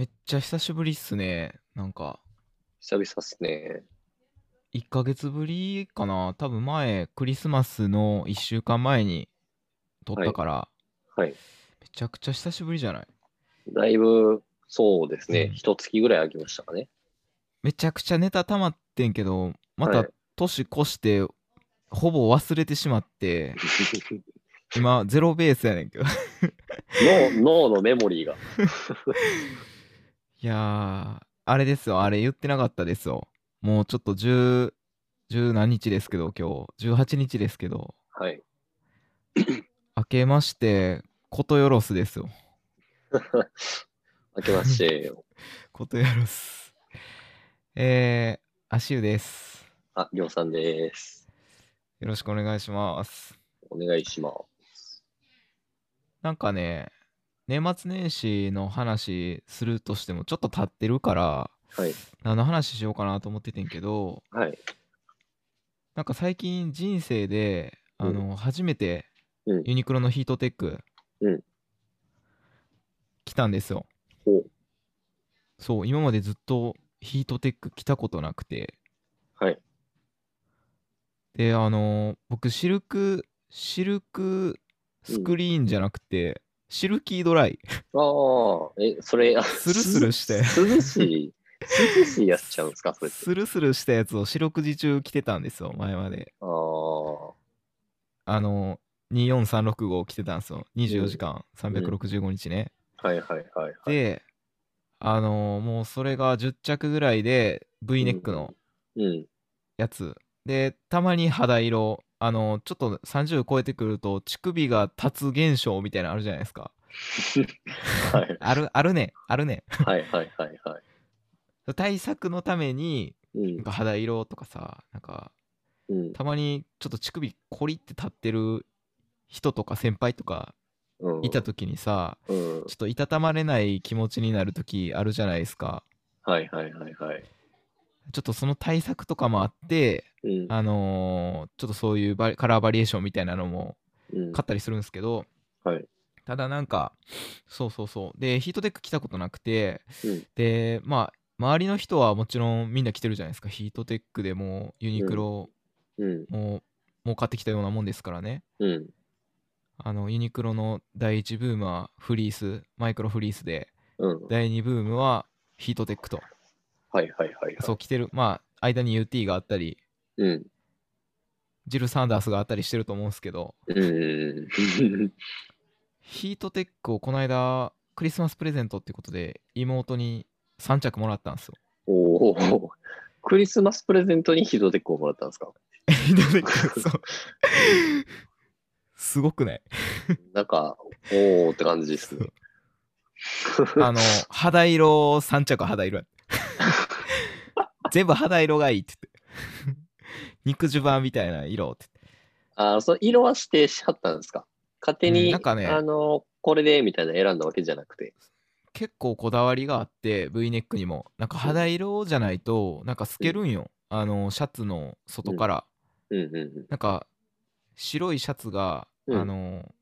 めっちゃ久しぶりっすね。なんか、久々っすね。1ヶ月ぶりかな。多分前、クリスマスの1週間前に撮ったから、はい。めちゃくちゃ久しぶりじゃない？だいぶ、そうですねうん。一、月ぐらい空きましたかね。めちゃくちゃネタ溜まってんけど、またはい年越して、ほぼ忘れてしまって、今、ゼロベースやねんけど。脳脳のメモリーが。いやー、あれですよ、あれ言ってなかったですよ。もうちょっと10、10何日ですけど、今日、18日ですけど、はい。明けまして、ことよろすですよ。明けまして、ことよろす。えー、足湯です。あ、りょうさんです。よろしくお願いします。お願いします。なんかね、年末年始の話するとしてもちょっと経ってるから、はい。何の話しようかなと思っててんけど、はい。なんか最近人生で、あの、初めてうんユニクロのヒートテック、うん来たんですよ。そう、今までずっとヒートテック着たことなくて、はい。で、あの僕、シルク、シルクスクリーンじゃなくて、シルキードライ。ああ、え、それ、あスルスルしてす涼しい、涼しいやつちゃうんですか、それ。スルスルしたやつを四六時中着てたんですよ、前まで。ああ、あの、24365着てたんですよ。24時間、365日ね。はいはいはいはい。で、あのもうそれが10着ぐらいで V ネックのうん。やつ。で、たまに肌色、あのちょっと30超えてくると乳首が立つ現象みたいなのあるじゃないですか。はい ある、あるね、あるね。はいはいはいはい。対策のために、うんなんか肌色とかさ、なんかうんたまにちょっと乳首コリって立ってる人とか先輩とかうん。いた時にさ、うん。ちょっといたたまれない気持ちになる時あるじゃないですか。はいはいはいはい。ちょっとその対策とかもあって、うん。あのーちょっとそういうカラーバリエーションみたいなのもうん買ったりするんですけど、はい。ただなんか、そうそうそう。で、ヒートテック着たことなくて、うんで、まあ、周りの人はもちろんみんな着てるじゃないですか。ヒートテックでもうユニクロうん。も、もう買ってきたようなもんですからね。うん。あの、ユニクロの第1ブームはフリース、マイクロフリースで、うん。第2ブームはヒートテックと。はいはいはいはい。そう着てる。まあ、間に UT があったり、うん。ジル・サンダースがあったりしてると思うんですけど、うん。ヒートテックをこの間、クリスマスプレゼントってことで、妹に3着もらったんですよ。おお。クリスマスプレゼントにヒートテックをもらったんですか？ヒートテック、そう。すごくない？なんか、おおって感じですね。あの、肌色3着肌色や 全部肌色がいいって言って。肉襦袢みたいな色って。あーその色は指定しはったんですか？勝手うんに、なんかねあの、これでみたいな選んだわけじゃなくて。結構こだわりがあって V ネックにも。なんか肌色じゃないとなんか透けるんよ、あのシャツの外から、うん。うんうん。なんか白いシャツが、うん。あの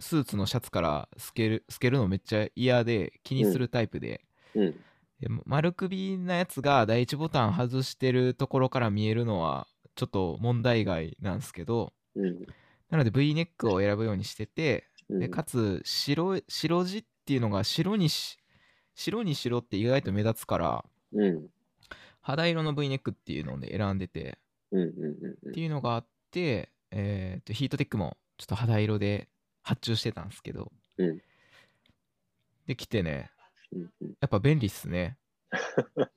スーツのシャツから透ける透けるのめっちゃ嫌で気にするタイプで,、うん。で丸首なやつが第一ボタン外してるところから見えるのはちょっと問題外なんですけどうん。なので V ネックを選ぶようにしてて、うんでかつ白い白地っていうのが白にし白に白って意外と目立つからうん。肌色の V ネックっていうので選んでてうんうんうんっていうのがあって、えーとヒートテックもちょっと肌色で発注してたんですけどうん。できてね。やっぱ便利っすね。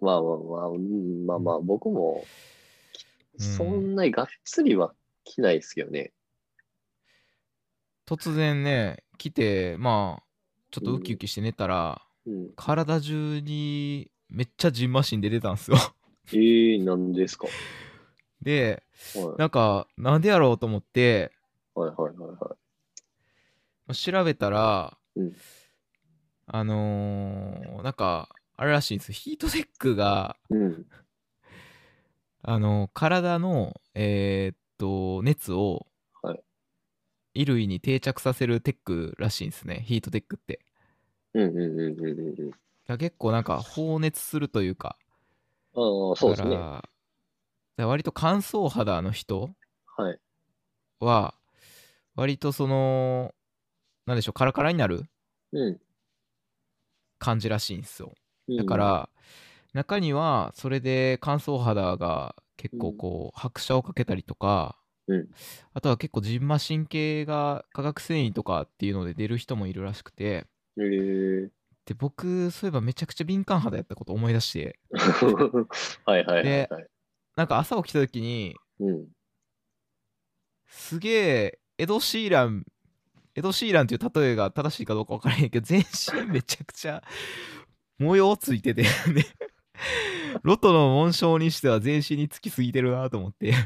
まあまあまあ、うんまあまあ、僕も、うん。そんなにがっつりは着ないですけどね。突然ね来てまあちょっとウキウキして寝たら、うん。体中にめっちゃジンマシンで出たんですよ。えー、なんですか。ではなんかなんでやろうと思っていはいはいはい。は調べたら、うんあのーなんかあれらしいんですヒートテックがい。うん。あの体のえーっと熱をはい衣類に定着させるテックらしいんですねヒートテックってうんうんうんうんうん結構なんか放熱するというか、ああ、そうですね。だから割と乾燥肌の人はい。は、割とその、なんでしょう、カラカラになるうん。感じらしいんですよ。うんだか、ら、中にはそれで乾燥肌が結構こう拍車をかけたりとか、うんあとは結構ジンマシン系が化学繊維とかっていうので出る人もいるらしくてへえで僕そういえばめちゃくちゃ敏感肌やったこと思い出して はいはいはいではい。なんか朝起きた時にうん。すげえエド・シーランエド・シーランっていう例えが正しいかどうか分からへんけど全身めちゃくちゃ 模様ついててでロトの紋章にしては全身につきすぎてるなと思って。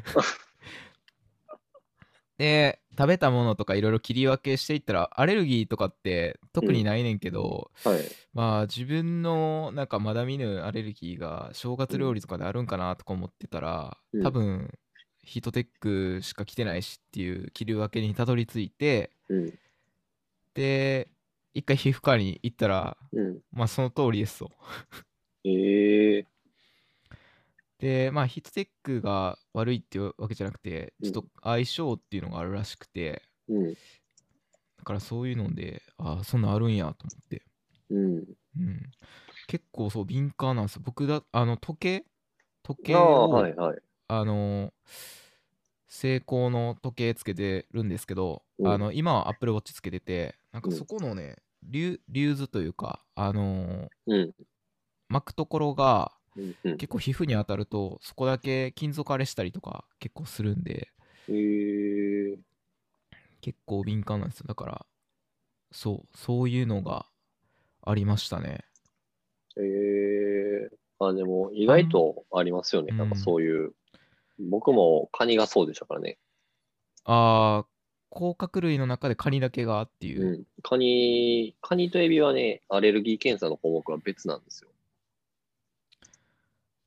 で食べたものとかいろいろ切り分けしていったらアレルギーとかって特にないねんけど、はい。まあ自分のなんかまだ見ぬアレルギーが正月料理とかであるんかなとか思ってたら、うん。多分ヒートテックしか着てないしっていう切り分けにたどり着いてうん。で一回皮膚科に行ったらうん。まあその通りですとええ でまあヒートテックが悪いっていうわけじゃなくてちょっと相性っていうのがあるらしくてうん。だからそういうのでああそんなんあるんやと思ってうん。うん結構そう敏感なんですよ僕だあの時計時計をはいはい。あの成功の時計つけてるんですけど、うんあの今は Apple Watch つけててなんかうんそこのね、リュリューズというかあのうん。巻くところがうん。うん。結構皮膚に当たるとそこだけ金属荒れしたりとか結構するんでええ結構敏感なんですよだからそうそういうのがありましたねええあ、でも意外とありますよね。うんなんかそういう。僕もカニがそうでしたからね。あー甲殻類の中でカニだけがっていう、うん。カニ、カニとエビはね、アレルギー検査の項目は別なんですよ。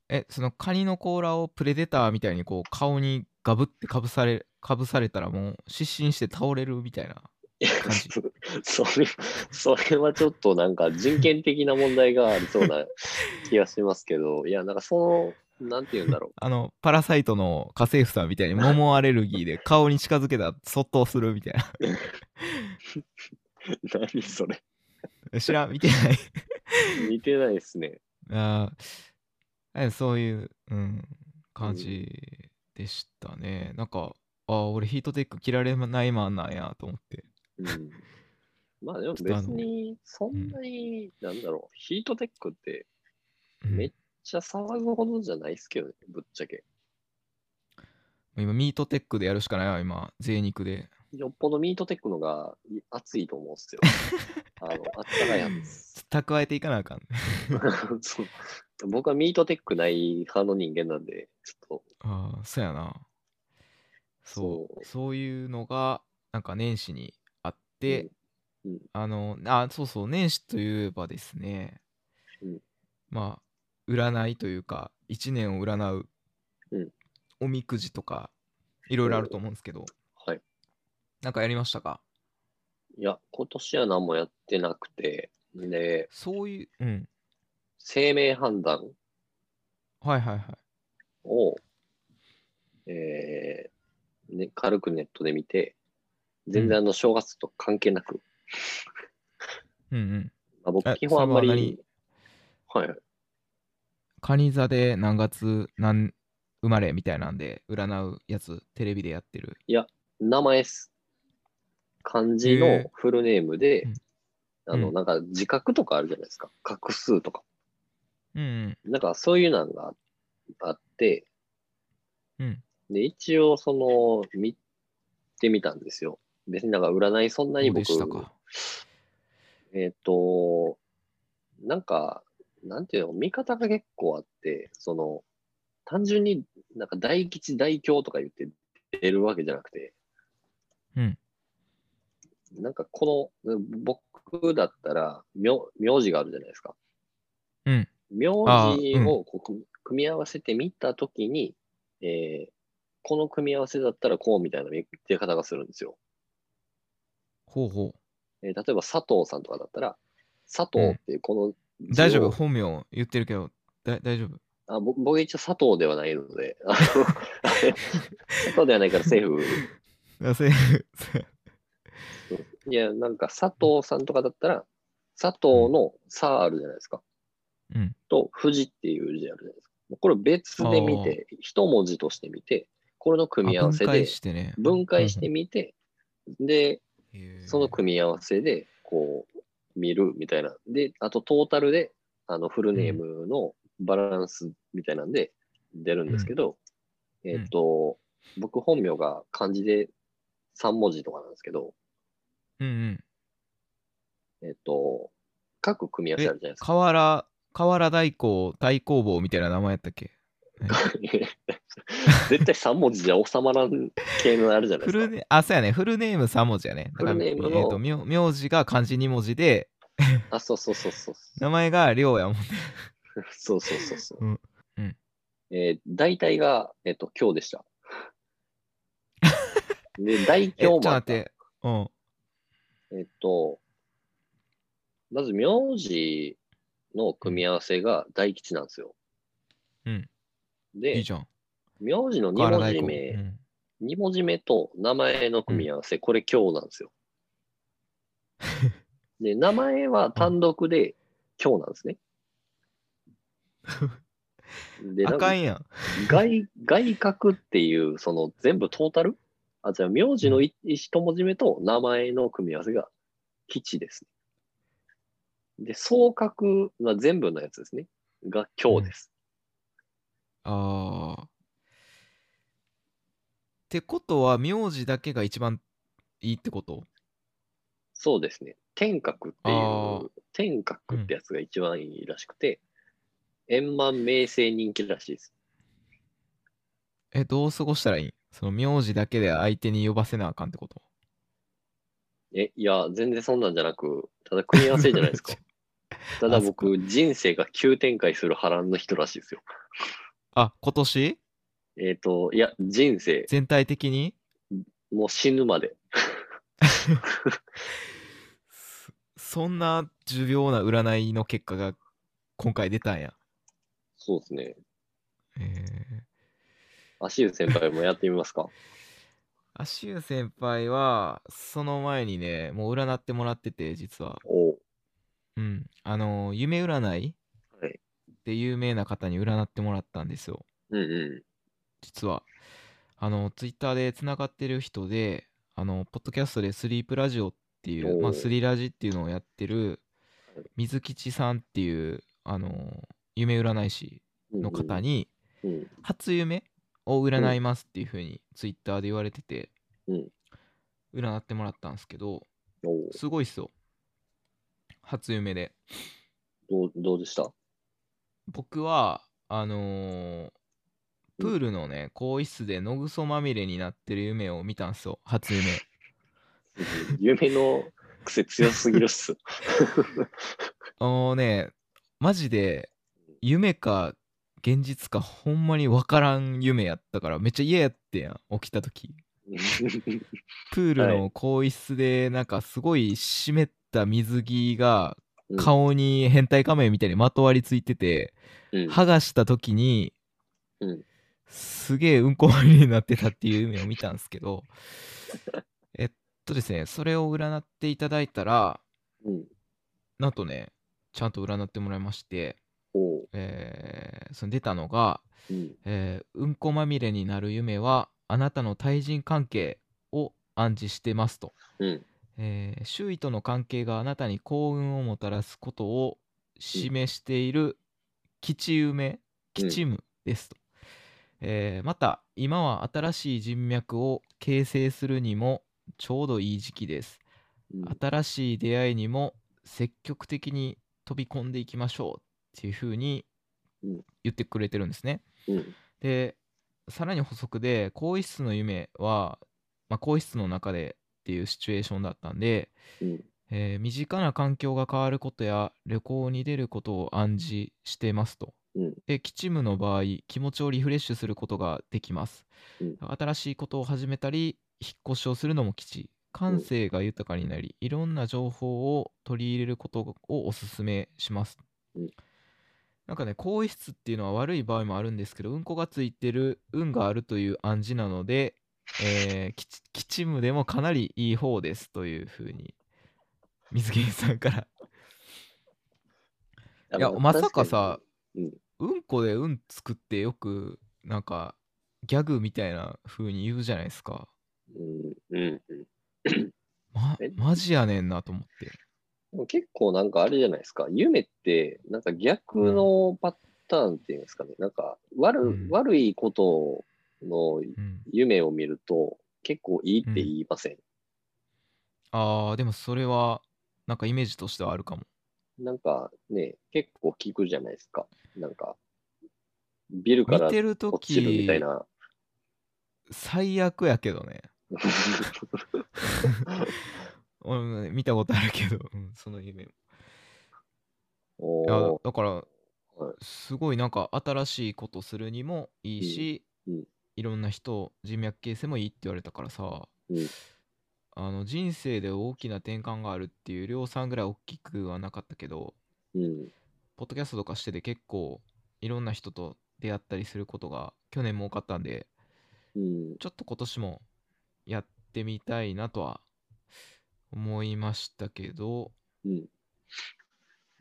えそのカニの甲羅をプレデターみたいにこう顔にガブってかぶされかぶされたらもう失神して倒れるみたいな感じ それ、それはちょっとなんか人権的な問題がありそうな気がしますけど、いや、なんかその、なんて言うんだろ あのパラサイトの家政婦さんみたいに桃アレルギーで顔に近づけたらそっとするみたいう。何それ。な知らん見てない似てないですね。あーえそういう、うん、感じでしたね、なんかあー俺ヒートテック着られないマンなんやと思ってうん。まあでも別に、そんなに、なんだろう、ヒートテックってうんめっちゃ騒ぐほどじゃないですけどね、ぶっちゃけ。今ミートテックでやるしかないわ今贅肉で。よっぽどミートテックのがい熱いと思うんですよ。あの、あったかいやつ。蓄えていかなあかん。そう。僕はミートテックない派の人間なんで、ちょっああ、そうやな。そう。そう。そういうのが、なんか年始にあって、うん。うん。あの、あ、そうそう、年始といえばですね、うん。まあ、占いというか、一年を占う、うん。おみくじとか、いろいろあると思うんですけど、と、はい。なんかやりましたか？いや、今年は何もやってなくて、で、そういう、うん。生命判断。はいはいはい。を、えーね、軽くネットで見て、全然あの正月と関係なく、うん。うん。まあ、僕え基本あんまり、はいはい、蟹座で何月何生まれみたいなんで占うやつテレビでやってる名前っす。漢字のフルネームで、うんあの、うんなんか自覚とかあるじゃないですか。画数とか。うんなんかそういうのがあって、うんうんで、一応その、見てみたんですよ。別になんか占いそんなに僕、えっ、と、なんか、なんていうの、見方が結構あって、その、単純になんか大吉大凶とか言って出るわけじゃなくて、うん。なんかこの、僕だったら、名名字があるじゃないですか。うん。名あ字をこう組組み合わせてみたときに、えーこの組み合わせだったらこうみたいな見出方がするんですよ。ほうほえー例えば佐藤さんとかだったら、佐藤ってこの大丈夫？本名言ってるけどだ大丈夫？あぼ僕一応佐藤ではないので、佐藤ではないからセーフ。あせいや、なんか佐藤さんとかだったら、佐藤のさあるじゃないですか。うん。と、富士っていう字あるじゃないですか。これ別で見て、一文字として見て、これの組み合わせあ分解でしてね。分解してみて、で、その組み合わせで、こう、見るみたいな。で、あとトータルで、あの、フルネームのバランスみたいなんで出るんですけど、えっ、と、僕本名が漢字で3文字とかなんですけど、うんうんえっ、と、各組み合わせあるじゃないですか。河原河原大工大工房みたいな名前やったっけ？絶対3文字じゃ収まらん系のあるじゃないフですか。ルネあそうやねフルネーム3文字やねフルネームのえーと名名字が漢字2文字であ、そうそうそうそう。名前が亮やもんねそうそうそうそう。うんうんえー大体が、えっ、と、今日でした。で、大今日もあった。と待ってうんえっと、まず名字の組み合わせが大吉なんですよ。うんで、いいじゃん名字の2河原大工文字目、うん2文字目と名前の組み合わせ、これ今日なんですよ。で、名前は単独で今日なんですね。で、なんかあかんやん外外角っていう、その全部トータル？あ、じゃあ名字のい一文字目と名前の組み合わせが吉ですね。で、総角は全部のやつですね。が今日です。あーってことは名字だけが一番いいってこと？そうですね。天角っていう、天角ってやつが一番いいらしくて、円満名声人気らしいです。えどう過ごしたらいい？その名字だけで相手に呼ばせなあかんってこと？え、いや、全然そんなんじゃなく、ただ組み合わせじゃないですか。ただあそっ僕、人生が急展開する波乱の人らしいですよ。あ今年？えっ、と、いや、人生、全体的に？もう死ぬまで。そそんな重要な占いの結果が今回出たんや。そうですね。えー、足湯先輩もやってみますか？足湯先輩はその前にねもう占ってもらってて実は。お。ううん。あの夢占いはいで有名な方に占ってもらったんですよ。うんう実は。あのツイッターでつながってる人であのポッドキャストでスリープラジオっていう、まあ、スリラジっていうのをやってるはい水吉さんっていうあの夢占い師ん。の方にうん。初夢を占いますっていう風にツイッターで言われててうん。占ってもらったんですけどすごいっすよ。初夢で。どう、どうでした？僕はあのープールのね更衣室で野ぐそまみれになってる夢を見たんすよ。初夢。夢の癖強すぎるっす。あのねマジで夢か現実かほんまに分からん夢やったからめっちゃ嫌やってんやん起きた時。プールはの更衣室でなんかすごい湿った水着がうん顔に変態仮面みたいにまとわりついてて、うん剥がした時に、うんすげえうんこまみれになってたっていう夢を見たんですけど えっとですねそれを占っていただいたらうん。なんとねちゃんと占ってもらいまして。えーその出たのが、うん。えーうんこまみれになる夢はあなたの対人関係を暗示してますと、うん。えー周囲との関係があなたに幸運をもたらすことを示している吉夢吉夢ですと、えーまた今は新しい人脈を形成するにもちょうどいい時期です。うん。新しい出会いにも積極的に飛び込んでいきましょうっていう風にうん。言ってくれてるんですね。うん。でさらに補足で更衣室の夢は、まあ、更衣室の中でっていうシチュエーションだったんで、うん。えー身近な環境が変わることや旅行に出ることを暗示してますと。うん。で吉夢の場合気持ちをリフレッシュすることができます、うん新しいことを始めたり引っ越しをするのも吉感性が豊かになり、いろんな情報を取り入れることをおすすめします。うんなんかね、更衣室っていうのは悪い場合もあるんですけど、うんこがついてる運があるという暗示なので、えー、きち吉夢でもかなりいい方ですというふうに、水源さんから。いや、まさかさ、うんうんこでうん作ってよく、なんか、ギャグみたいな風に言うじゃないですか。うん、うん、うん。まえ、マジやねんなと思って。結構なんかあれじゃないですか。夢って、なんか逆のパターンっていうんですかね。なんか悪,、うん悪いことのうん、夢を見ると結構いいって言いません？あー、でもそれは、なんかイメージとしてはあるかも。なんかね、結構聞くじゃないですか。なんか、ビルから落ちるみたいき、な。最悪やけどね。俺もね見たことあるけど、うん、その夢だからはい、すごいなんか新しいことするにもいいし、うんうんいろんな人、人脈形成もいいって言われたからさ、うんあの人生で大きな転換があるっていう量産ぐらい大きくはなかったけど、うん。ポッドキャストとかしてて結構いろんな人と出会ったりすることが去年も多かったんで、うん。ちょっと今年もやってみたいなとは思いましたけど、うん。い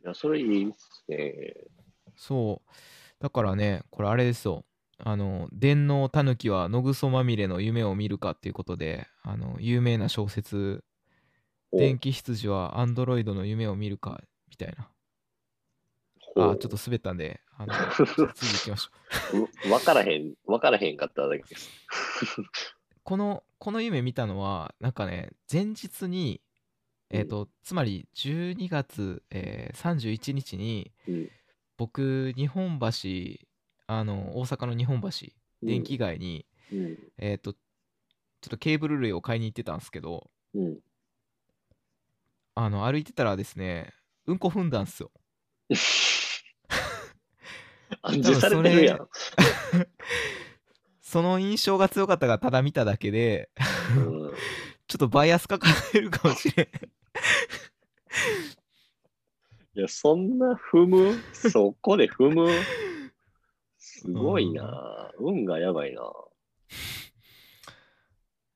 や、それいいっすね。そう。だからね、これあれですよ。あの、電脳たぬきは野ぐそまみれの夢を見るかっていうことで、あの、有名な小説、お電気羊はアンドロイドの夢を見るか、みたいな。あ、ちょっと滑ったんで、あの、次行きましょう。うわからへん、わからへんかっただけです。この、この夢見たのは、なんかね、前日に、えっ、と、つまり12月、えー31日に、うん。僕、日本橋、あの、大阪の日本橋、電気街に、うん。えっ、と、ちょっとケーブル類を買いに行ってたんですけど、うん。あの、歩いてたらですね、うんこ踏んだんすよ。暗示されてるやん。その印象が強かったからただ見ただけで、うんちょっとバイアスかかってるかもしれん。いや、そんな踏む？そこで踏む？すごいな。運がやばいな。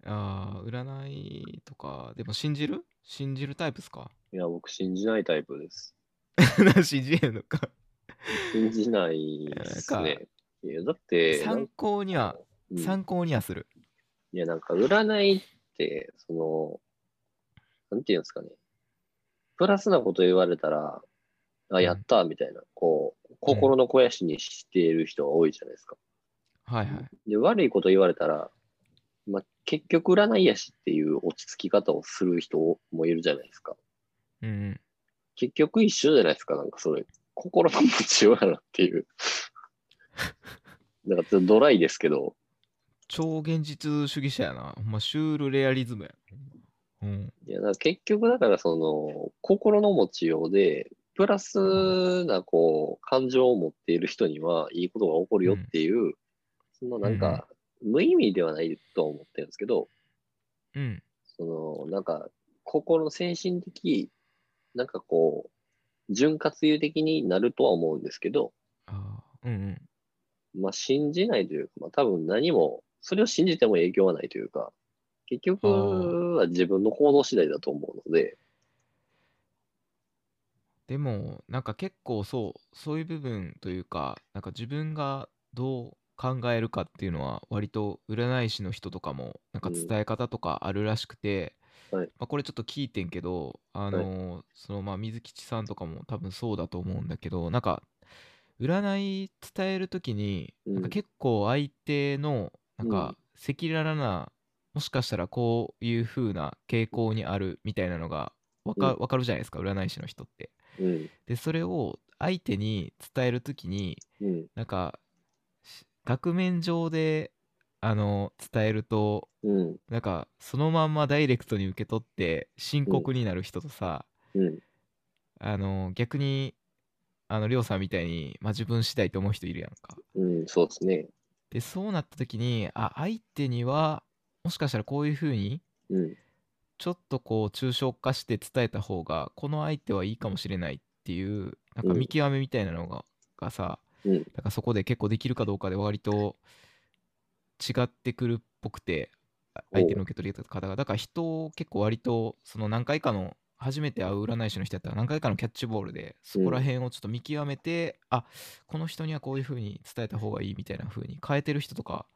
あー占いとか、でも信じる？信じるタイプっすか？いや、僕信じないタイプです。信じへんのか。信じないですね。いや、だって、参考には、うん参考にはする。いや、なんか占いって、その、なんていうんですかね。プラスなこと言われたら、あ、やったみたいな、こう、心の肥やしにしている人が多いじゃないですか。はいはい。で、悪いこと言われたら、まあ、結局占いやしっていう落ち着き方をする人もいるじゃないですか。うんうん。結局一緒じゃないですか、なんかそれ。心の持ちようやなっていう。なんかちょっとドライですけど、超現実主義者やな。ほんまシュールレアリズムや。うん。いや、だから結局だからその、心の持ちようで、プラスなこう、感情を持っている人にはいいことが起こるよっていう、そのなんか、無意味ではないとは思ってるんですけど、うん。その、なんか、心の精神的、なんかこう、潤滑油的になるとは思うんですけど、うんうん。まあ、信じないというか、まあ、多分何も、それを信じても影響はないというか、結局は自分の行動次第だと思うので、でも、なんか結構そう、そういう部分というか、なんか自分がどう考えるかっていうのは、割と占い師の人とかも、なんかうん。伝え方とかあるらしくて、はい。まあ、これちょっと聞いてんけど、あのーそのまあ水吉さんとかも多分そうだと思うんだけど、なんか、占い伝えるときに、うん。なんか結構相手の、なん。か、赤裸々な、もしかしたらこういう風な傾向にあるみたいなのがわか,、うん。わかるじゃないですか、占い師の人って。うん、でそれを相手に伝えるときにうん、なんかし額面上であの伝えるとうん、なんかそのまんまダイレクトに受け取って深刻になる人とさ、うん、あの逆にあのりょうさんみたいに、まあ、自分次第と思う人いるやんか。うん、そうですね。でそうなった時にあ相手にはもしかしたらこういう風にうん、ちょっとこう抽象化して伝えた方がこの相手はいいかもしれないっていうなんか見極めみたいなのが,、がさうん。だからそこで結構できるかどうかで割と違ってくるっぽくてあ相手の受け取り方が。だから人を結構割とその何回かの初めて会う占い師の人やったら何回かのキャッチボールでそこら辺をちょっと見極めて、あこの人にはこういう風に伝えた方がいいみたいな風に変えてる人とか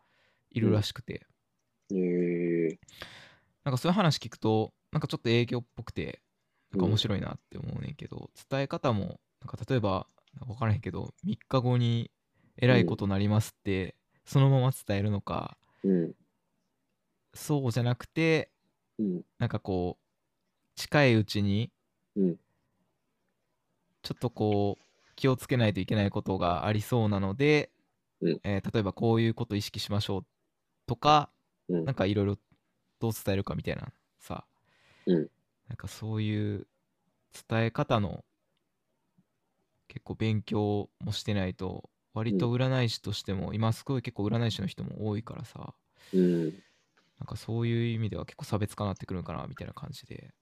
いるらしくて、えー、なんかそういう話聞くとなんかちょっと営業っぽくてなんかうん面白いなって思うねんけど、伝え方もなんか例えば分からへんけど3日後にえらいことなりますって、そのまま伝えるのかうん。そうじゃなくてうん。なんかこう近いうちにうん。ちょっとこう気をつけないといけないことがありそうなので、うんえー例えばこういうこと意識しましょうとかうんなんかいろいろどう伝えるかみたいなさ、うん。なんかそういう伝え方の結構勉強もしてないと割と占い師としても、今すごい結構占い師の人も多いからさ。うん。なんかそういう意味では結構差別化なってくるんかなみたいな感じで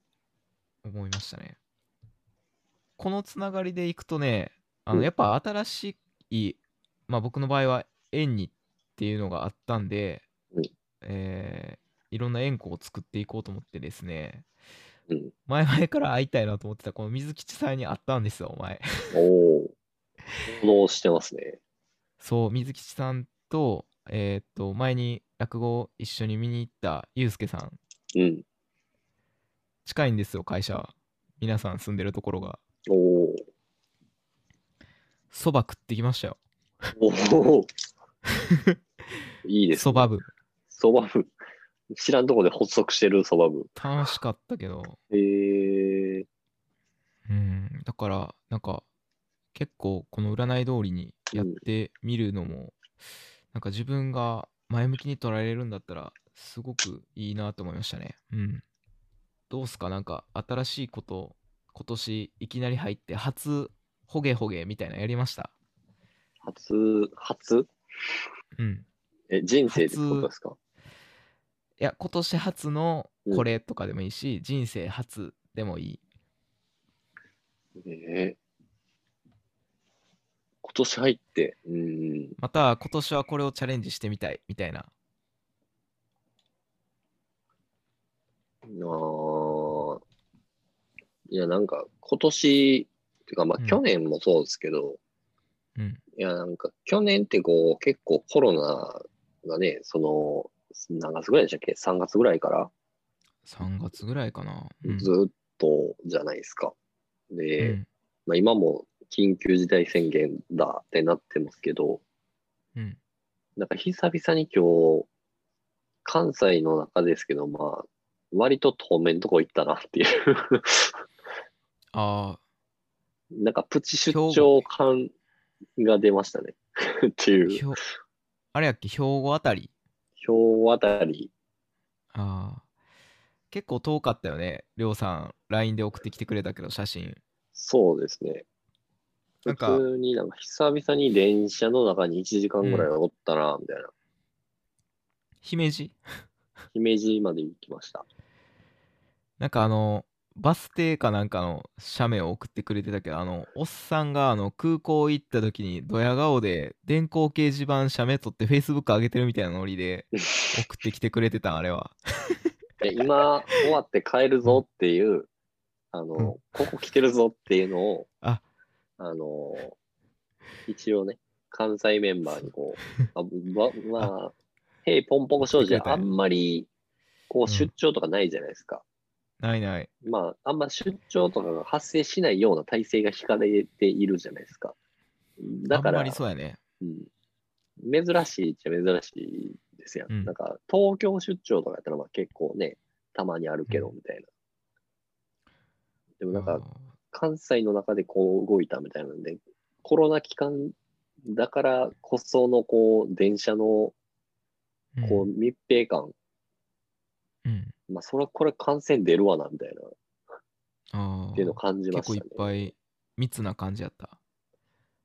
思いましたね。このつながりでいくとね、あうん。のやっぱ新しい、まあ僕の場合は縁にっていうのがあったんで、うん。えーいろんな縁故を作っていこうと思ってですね、うん。前々から会いたいなと思ってたこの水吉さんに会ったんですよ、お前。おお。行動してますね。そう、水吉さんと、えーっと、前に落語を一緒に見に行ったゆうすけさん、うん。近いんですよ、会社。皆さん住んでるところが。おお。そば食ってきましたよ。おお。いいです、ね。そば部。そば部。知らんとこで発足してるそば部。楽しかったけど、へえうん、だから、なんか、結構この占い通りにやってみるのも、なんか自分が前向きに捉えれるんだったら、すごくいいなと思いましたね。うん。どうすか？なんか、新しいこと、今年いきなり入って、初、ほげほげみたいなのやりました？初、初？うん。え、人生ってことですか？いや、今年初のうんこれとかでもいいし、人生初でもいい。ええ今年入って、うん。または今年はこれをチャレンジしてみたいみたいな。あーいや、なんか、今年、っていうか、まあ、うん去年もそうですけど、うん。いや、なんか、去年ってこう、結構コロナがね、その、何月ぐらいでしたっけ ?3 月ぐらいから3月ぐらいかな。うんずっとじゃないですか。で、うんまあ、今も緊急事態宣言だってなってますけど、うん。なんか久々に今日、関西の中ですけど、まあ、割と遠目のとこ行ったなっていうああ、なんかプチ出張感が出ましたね。っていう、あれやっけ、兵庫あたり？兵庫あたり、ああ。結構遠かったよね。りょうさん、LINE で送ってきてくれたけど、写真。そうですね。なんか普通になんか久々に電車の中に1時間ぐらいおったな、みたいな。姫路？姫路まで行きました。なんかあの、バス停かなんかの写メを送ってくれてたけど、あの、おっさんがあの空港行った時にドヤ顔で電光掲示板写メ撮って Facebook 上げてるみたいなノリで送ってきてくれてたんあれは。え今終わって帰るぞっていう、あの、うん。ここ来てるぞっていうのを、あ。あの、一応ね、関西メンバーにこう、あままあ、へいポンポコ少女あんまり、こううん。出張とかないじゃないですか。ないない。まあ、あんま出張とかが発生しないような体制が引かれているじゃないですか。だから、あんまりそうやね。うん、珍しいっちゃ珍しいですやん。うんなんか、東京出張とかやったらまあ結構ね、たまにあるけど、うんみたいな。でもなんか、あ関西の中でこう動いたみたいなんで、コロナ期間だからこそのこう、電車のーこう密閉感、うんうんまあ、それはこれ感染出るわな、みたいな、っあていうの感じま結構いしたね。っぱい密な感じやった。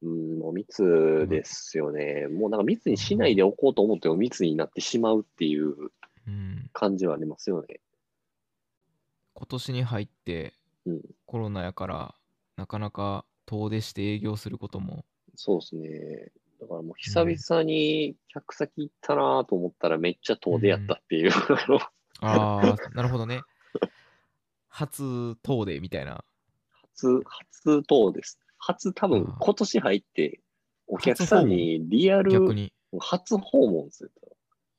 うん、もう密ですよね。もうなんか密にしないでおこうと思っても密になってしまうっていううん。感じはありますよね。今年に入ってうん。コロナやからなかなか遠出して営業することもそうですね。だからもう久々に客先行ったなと思ったらめっちゃ遠出やったっていう。ああ なるほどね。初遠出みたいな。初、初遠です。初多分今年入ってお客さんにリアル逆に。初訪問する。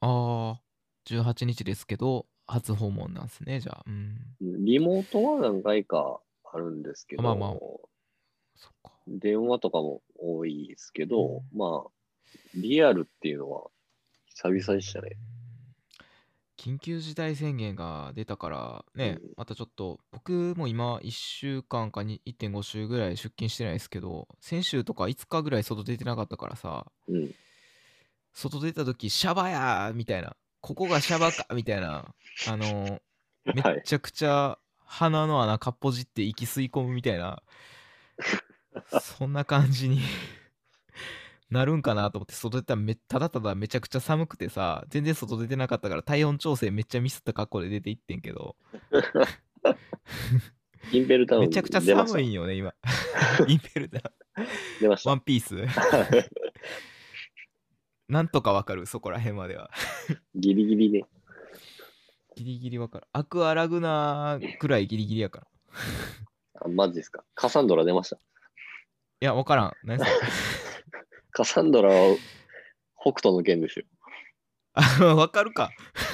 ああ18日ですけど初訪問なんですねじゃあ。うん。リモートは何回かあるんですけど、まあまあ。そっか。電話とかも多いですけど、まあ、リアルっていうのは久々でしたね。緊急事態宣言が出たからね、うんまたちょっと僕も今1週間かに1.5週ぐらい出勤してないですけど先週とか5日ぐらい外出てなかったからさうん。外出た時シャバやーみたいなここがシャバかみたいなあのーめ はい。っちゃくちゃ鼻の穴かっぽじって息吸い込むみたいなそんな感じになるんかなと思って外出たらめただただめちゃくちゃ寒くてさ全然外出てなかったから体温調整めっちゃミスった格好で出て行ってんけど。インペルタウンめちゃくちゃ寒いんよね今。インペルダ出ました。ワンピース。なんとかわかるそこら辺までは。ギリギリね。ギリギリわかる。アクアラグナーくらいギリギリやから。あマジですか。カサンドラ出ました。いやわからん。何それカサンドラは北斗の剣ですよ。あわかるか。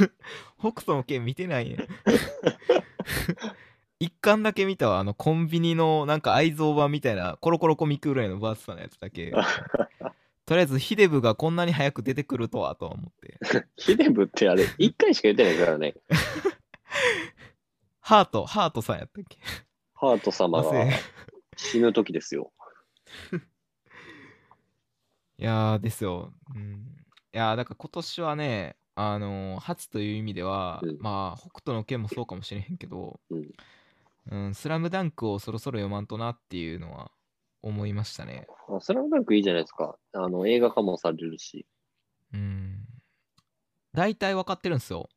北斗の剣見てないね。一巻だけ見たわ。あのコンビニのなんか愛蔵版みたいなコロコロコミックぐらいの分厚さのやつだけ。とりあえずヒデブがこんなに早く出てくるとはとは思って。ヒデブってあれ、一回しか言ってないからね。ハートハートさんやったっけ？ハート様が死ぬ時ですよ。いやーですよ。うん。いやーだから今年はね、あのー初という意味では、うんまあ、北斗の拳もそうかもしれへんけど、うんうん、スラムダンクをそろそろ読まんとなっていうのは思いましたね。あスラムダンクいいじゃないですか。あの、映画化もされるし。うん。大体分かってるんですよ。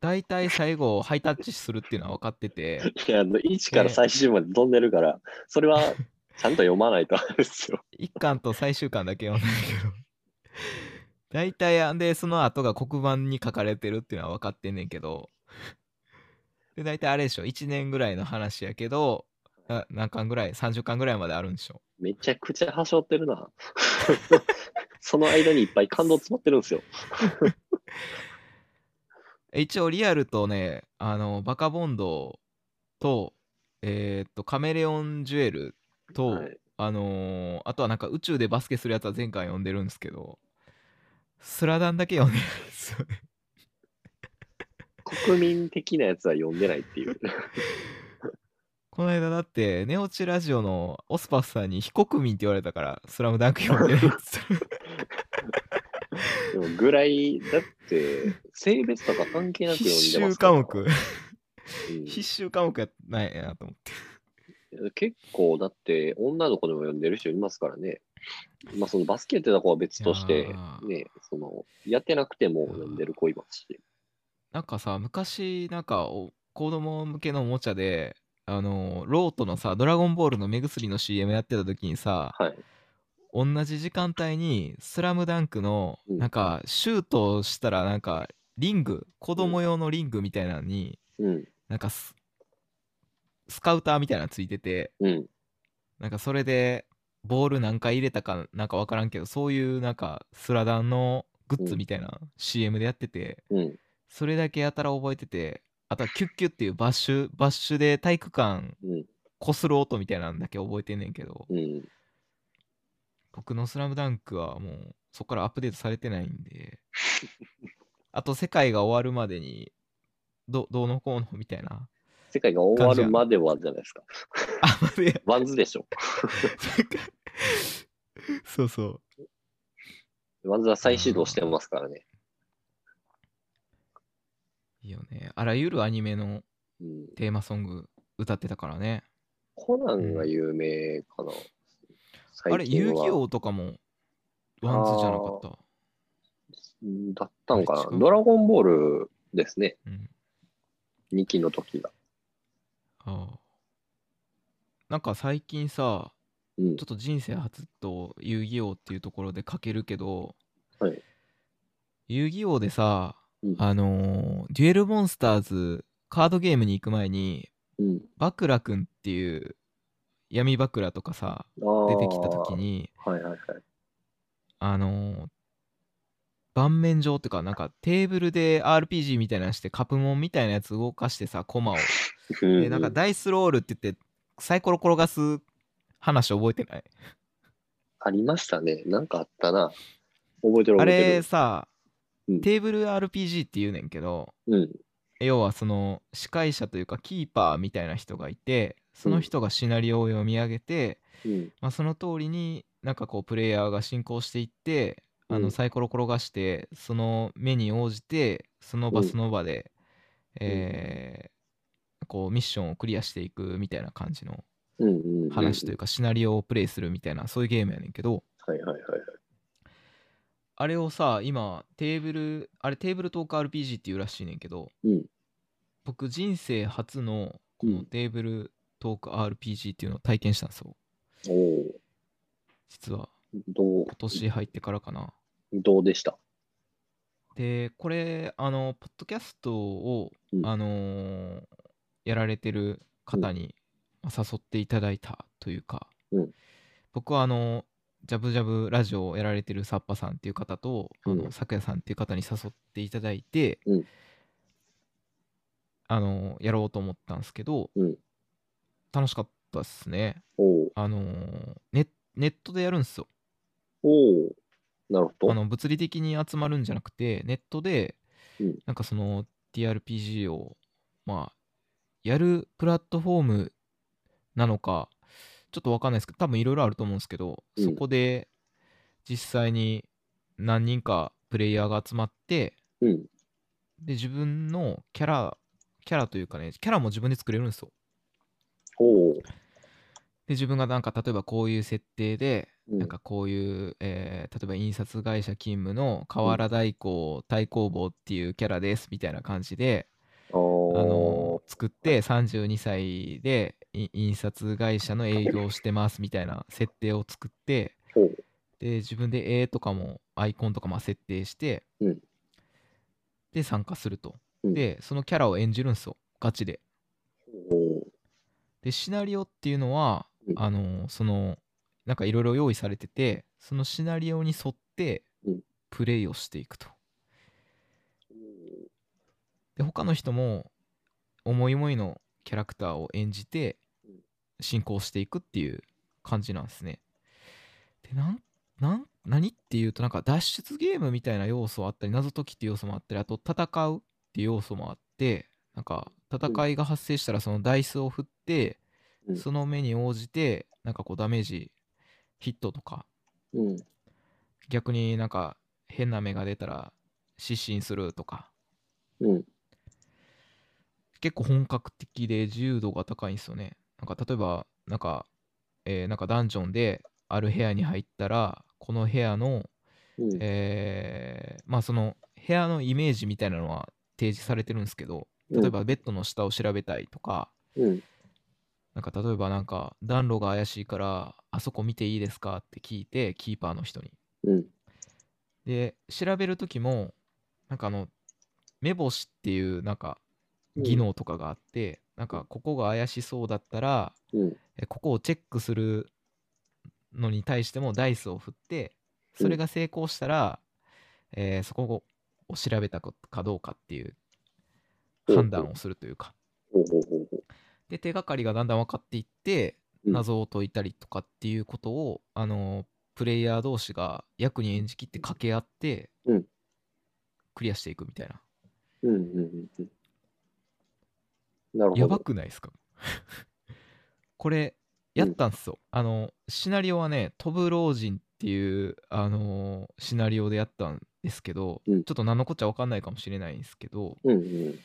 大体最後、ハイタッチするっていうのは分かってて、いや、あの、1から最終まで飛んでるから、それはちゃんと読まないとあれですよ。一巻と最終巻だけ読んだけど、大体あんで、その後が黒板に書かれてるっていうのは分かってんねんけど、で、大体あれでしょ、1年ぐらいの話やけど、な何巻ぐらい ?30 巻ぐらいまであるんでしょ。めちゃくちゃはしょってるな。その間にいっぱい感動詰まってるんですよ。一応リアルとね、あの、バカボンドと、えーっと、カメレオンジュエルと、はいあのーあとはなんか宇宙でバスケするやつは前回読んでるんですけど、スラダンだけ読んでないですよね。国民的なやつは読んでないっていう。この間だって、ネオチラジオのオスパスさんに非国民って言われたから、スラムダンク読んでないっつったでもぐらい、だって、性別とか関係なく読ん必でますから。修科目、うん必修科目やないなと思って。結構、だって、女の子でも読んでる人いますからね。まあ、そのバスケってとこは別としてね、その、やってなくても読んでる子いますし。なんかさ、昔、なんかお子供向けのおもちゃで、あの、ロートのさ、ドラゴンボールの目薬の CM やってた時にさ、はい。同じ時間帯に「スラムダンクのうんなんかシュートをしたらなんかリング子供用のリングみたいなのにうん。なんかススカウターみたいなのついててうん。なんかそれでボール何回入れたかなんか分からんけどそういうなんかスラダンのグッズみたいな CM でやっててうん。それだけやたら覚えててあとはキュッキュッっていうバッシュバッシュで体育館うん。こする音みたいなのだけ覚えてんねんけどうん。僕の「スラムダンクはもうそこからアップデートされてないんで あと世界が終わるまでにどどうのこうのみたいな世界が終わるまではじゃないですか。あ待って WANDS でしょ。そうそう WANDS は再始動してますからね。いいよねあらゆるアニメのうん。テーマソング歌ってたからねコナンが有名かな。最あれ遊は戯王とかも WANDS じゃなかった？うんだったのかな。ドラゴンボールですね。うん2期の時が。はあなんか最近さうんちょっ。と人生初と遊戯王っていうところで書けるけど、はい遊戯王でさ、うんあのーデュエルモンスターズカードゲームに行く前にうん。バクラくんっていう闇バクラとかさ。出てきた時。にはいはいはい。あのー盤面上っていうかなんかテーブルで RPG みたいなのしてカプモンみたいなやつ動かしてさコマをうんでなんかダイスロールって言ってサイコロ転がす話覚えてない？ありましたね。なんかあったな。覚えてるあ覚えてる。れさ、うんテーブル RPG って言うねんけどうん。要はその司会者というかキーパーみたいな人がいてその人がシナリオを読み上げて、うん。まあ、その通りになんかこうプレイヤーが進行していってあうんのサイコロ転がしてその目に応じてその場うんその場で、えーこうミッションをクリアしていくみたいな感じの。話というかシナリオをプレイするみたいなそういうゲームやねんけどはいはいはいはい。あれをさ今テーブルあれテーブルトーク RPG っていうらしいねんけどうん。僕人生初のこうんのテーブルトーク RPG っていうのを体験したんですよ。実は今年入ってからかなどうでした？でこれあのポッドキャストを、うんあのーやられてる方に、まあ誘っていただいたというか、うん。僕はあのジャブジャブラジオをやられてるサッパさんっていう方と、あうん。の咲夜さんっていう方に誘っていただいて、うん。あのやろうと思ったんですけど、うん。楽しかったっすね。あのーネネットでやるんですよ。おお。なるほど。あの物理的に集まるんじゃなくてネットでうん。なんかその TRPG をまあやるプラットフォームなのかちょっとわかんないですけど多分いろいろあると思うんですけど、うんそこで実際に何人かプレイヤーが集まってうん。で自分のキャラキャラというかねキャラも自分で作れるんですよ。で自分がなんか例えばこういう設定でうんなんかこういう、えー例えば印刷会社勤務の河原大工太工房っていうキャラですみたいな感じで、あの作って32歳でい印刷会社の営業をしてますみたいな設定を作って。で自分で絵とかもアイコンとかも設定して、うん。で参加すると、うん。でそのキャラを演じるんですよ。ガチで。でシナリオっていうのは、うん。あのそのなんかいろいろ用意されててそのシナリオに沿ってうん。プレイをしていくと。で他の人も思い思いのキャラクターを演じてうん進行していくっていう感じなんですね。でなんなん何っていうとなんか脱出ゲームみたいな要素あったり謎解きっていう要素もあったりあと戦うっていう要素もあってなんか戦いが発生したらそのダイスを振って、うんその目に応じてなんかこうダメージヒットとかうん。逆になんか変な目が出たら失神するとかうん。結構本格的で自由度が高いんですよね。なんか例えばなんか、えーなんかダンジョンである部屋に入ったらこの部屋の、うん。えーまあその部屋のイメージみたいなのは提示されてるんですけど例えばベッドの下を調べたいとか、うん。なんか例えばなんか暖炉が怪しいからあそこ見ていいですかって聞いてキーパーの人にうん。で調べる時もなんかあの目星っていうなんかうん技能とかがあって、なんかここが怪しそうだったらうん。えここをチェックするのに対してもダイスを振ってそれが成功したら、えーそこを調べたかかどうかっていう判断をするというか。で手がかりがだんだん分かっていってうん。謎を解いたりとかっていうことを、あのプレイヤー同士が役に演じきって掛け合って、うん。クリアしていくみたいな。うん。うん。うん。うん。なるほど。やばくないですか？これやったんすよ、あのシナリオはね飛ぶ老人っていう、あのシナリオでやったんですけど、うんちょっと何のこっちゃ分かんないかもしれないんですけどうんうん。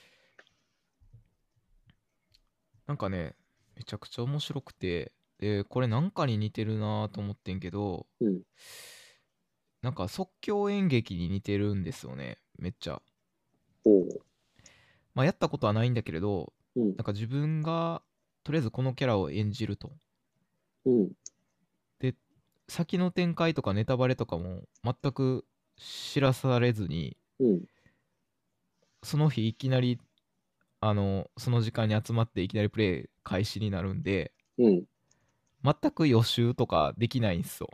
なんかねめちゃくちゃ面白くてでこれなんかに似てるなと思ってんけどうん。なんか即興演劇に似てるんですよねめっちゃ。まあやったことはないんだけれどうんなん。か自分がとりあえずこのキャラを演じると。うん。先の展開とかネタバレとかも全く知らされずに、うん。その日いきなり、あの、その時間に集まっていきなりプレイ開始になるんで、うん。全く予習とかできないんですよ。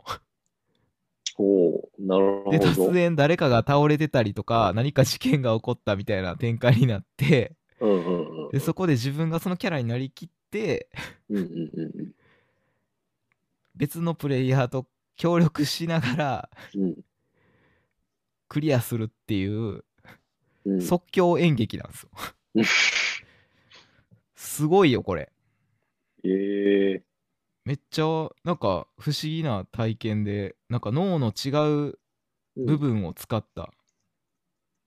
なるほで、ど。突然誰かが倒れてたりとか、何か事件が起こったみたいな展開になって、うんうんうん。で、そこで自分がそのキャラになりきって、別のプレイヤーと協力しながらうん。クリアするっていううん。即興演劇なんですよ。うんすごいよ、これ。ええめっちゃ、なんか不思議な体験で、なんか脳の違ううん部分を使った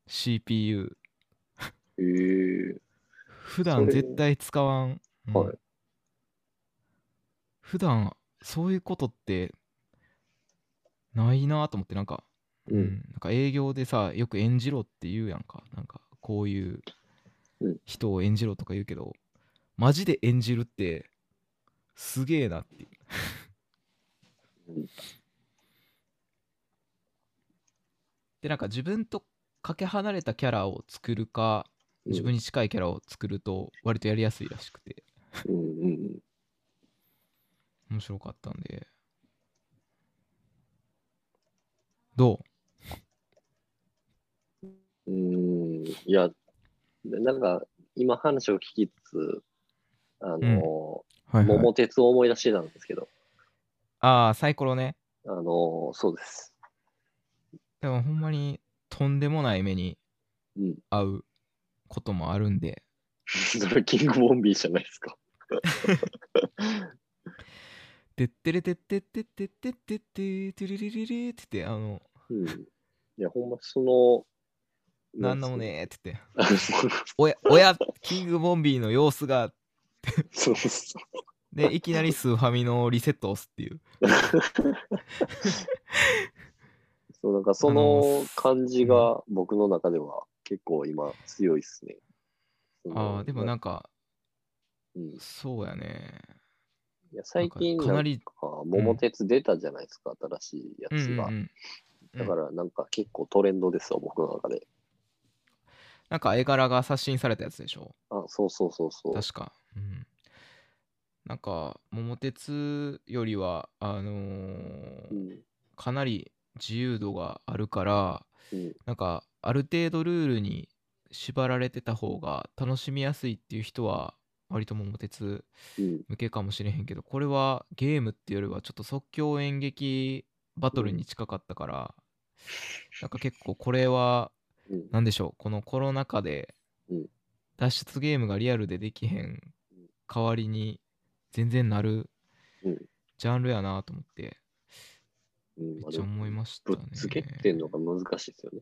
CPU。ええ普段絶対使わん。うん。はい。普段そういうことってないなと思ってなんか、うん。うん。なんか営業でさよく演じろって言うやんか。なんかこういううん人を演じろとか言うけど、マジで演じるってすげえなってでなんか自分とかけ離れたキャラを作るか自分に近いキャラを作ると割とやりやすいらしくて。うんうん面白かったんで。どう？うん。いや、なんか、今話を聞きつつ、あの、はい桃鉄を思い出してたんですけど、ああサイコロね。あの、そうです。でもほんまにとんでもない目にうん。遭うこともあるんで それキングボンビーじゃないですか。「てってれてってってってってってっててれれれれ」って言ってあのうん。いや、ほんま、その、「なんだもね」って言ってあの「おやおやキングボンビーの様子がそうそ」でいきなりスーファミのリセットを押すっていうう。そう、なんかその感じが僕の中では結構今強いっすね。ああでもなんかうん、そうやねいや最近なんかかなり桃鉄出たじゃないですか、新しいやうんうつが。んうんだからなんか結構トレンドですよ、僕の中で。なんか絵柄が刷新されたやつでしょ？あ、そうそうそうそう。確かうんなんか桃鉄よりはあのーうん。かなり自由度があるからうん。なんかある程度ルールに縛られてた方が楽しみやすいっていう人は割と桃鉄うん。向けかもしれへんけどこれはゲームっていうよりはちょっと即興演劇バトルに近かったから、なんか結構これはうん。何でしょうこのコロナ禍でうん脱出ゲームがリアルでできへん代わりに全然なるうんジャンルやなと思ってうんめっちゃ思いましたねぶっ。つけってんのが難しいですよね。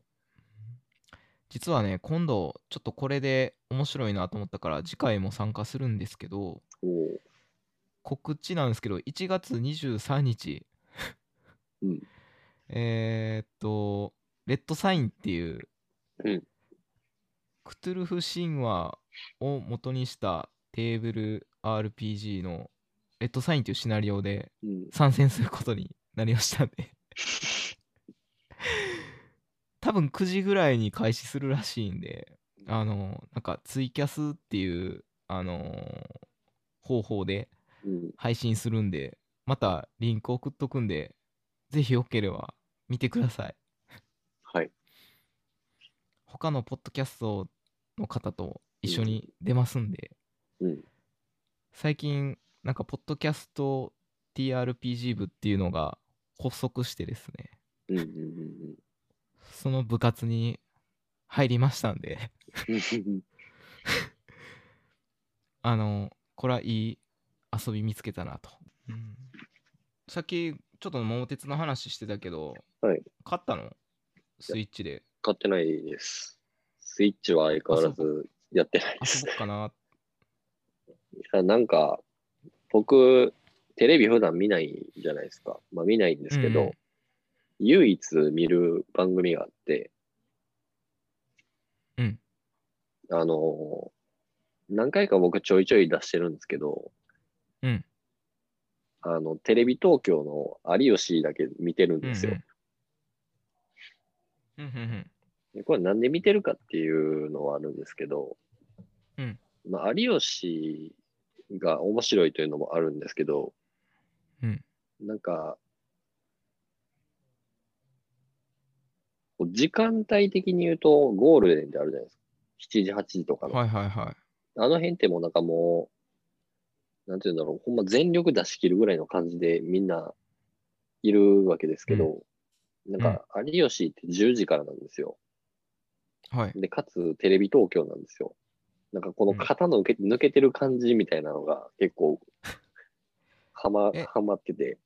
実はね今度ちょっとこれで面白いなと思ったから次回も参加するんですけど告知なんですけど1月23日うん。えーっとレッドサインっていう、うんクトゥルフ神話を元にしたテーブル RPG のレッドサインっていうシナリオでうん。参戦することになりましたんで多分9時ぐらいに開始するらしいんであのなんかツイキャスっていうあの方法でうん。配信するんでまたリンク送っとくんでぜひよければ見てくださいはい。他のポッドキャストの方と一緒に出ますんで、うん。最近なんかポッドキャスト TRPG 部っていうのが発足してですねうん。うん。うんその部活に入りましたんでうん。あのこれはいい遊び見つけたなと、うんさっきちょっと桃鉄の話してたけど、はい買ったの？スイッチで買ってないです。スイッチは相変わらずやってないで遊す。ぼっかないや、なんか、僕、テレビ普段見ないじゃないですか。まあ見ないんですけど、うん唯一見る番組があって、うんあの、何回か僕ちょいちょい出してるんですけど、うん。あの、テレビ東京の有吉だけ見てるんですよ。うんうん。これなんで見てるかっていうのはあるんですけど、うんまあ、有吉が面白いというのもあるんですけど、うんなんか、時間帯的に言うとゴールデンであるじゃないですか。7時、8時とかうん。の。はいはいはい。あの辺ってもうなんかもう、なんていうんだろう、ほんま全力出し切るぐらいの感じでみんないるわけですけど、なんか有吉って10時からなんですよ。はい。で、かつテレビ東京なんですよ。なんかこの型の抜け抜けてる感じみたいなのが結構、はまえ、はまってて。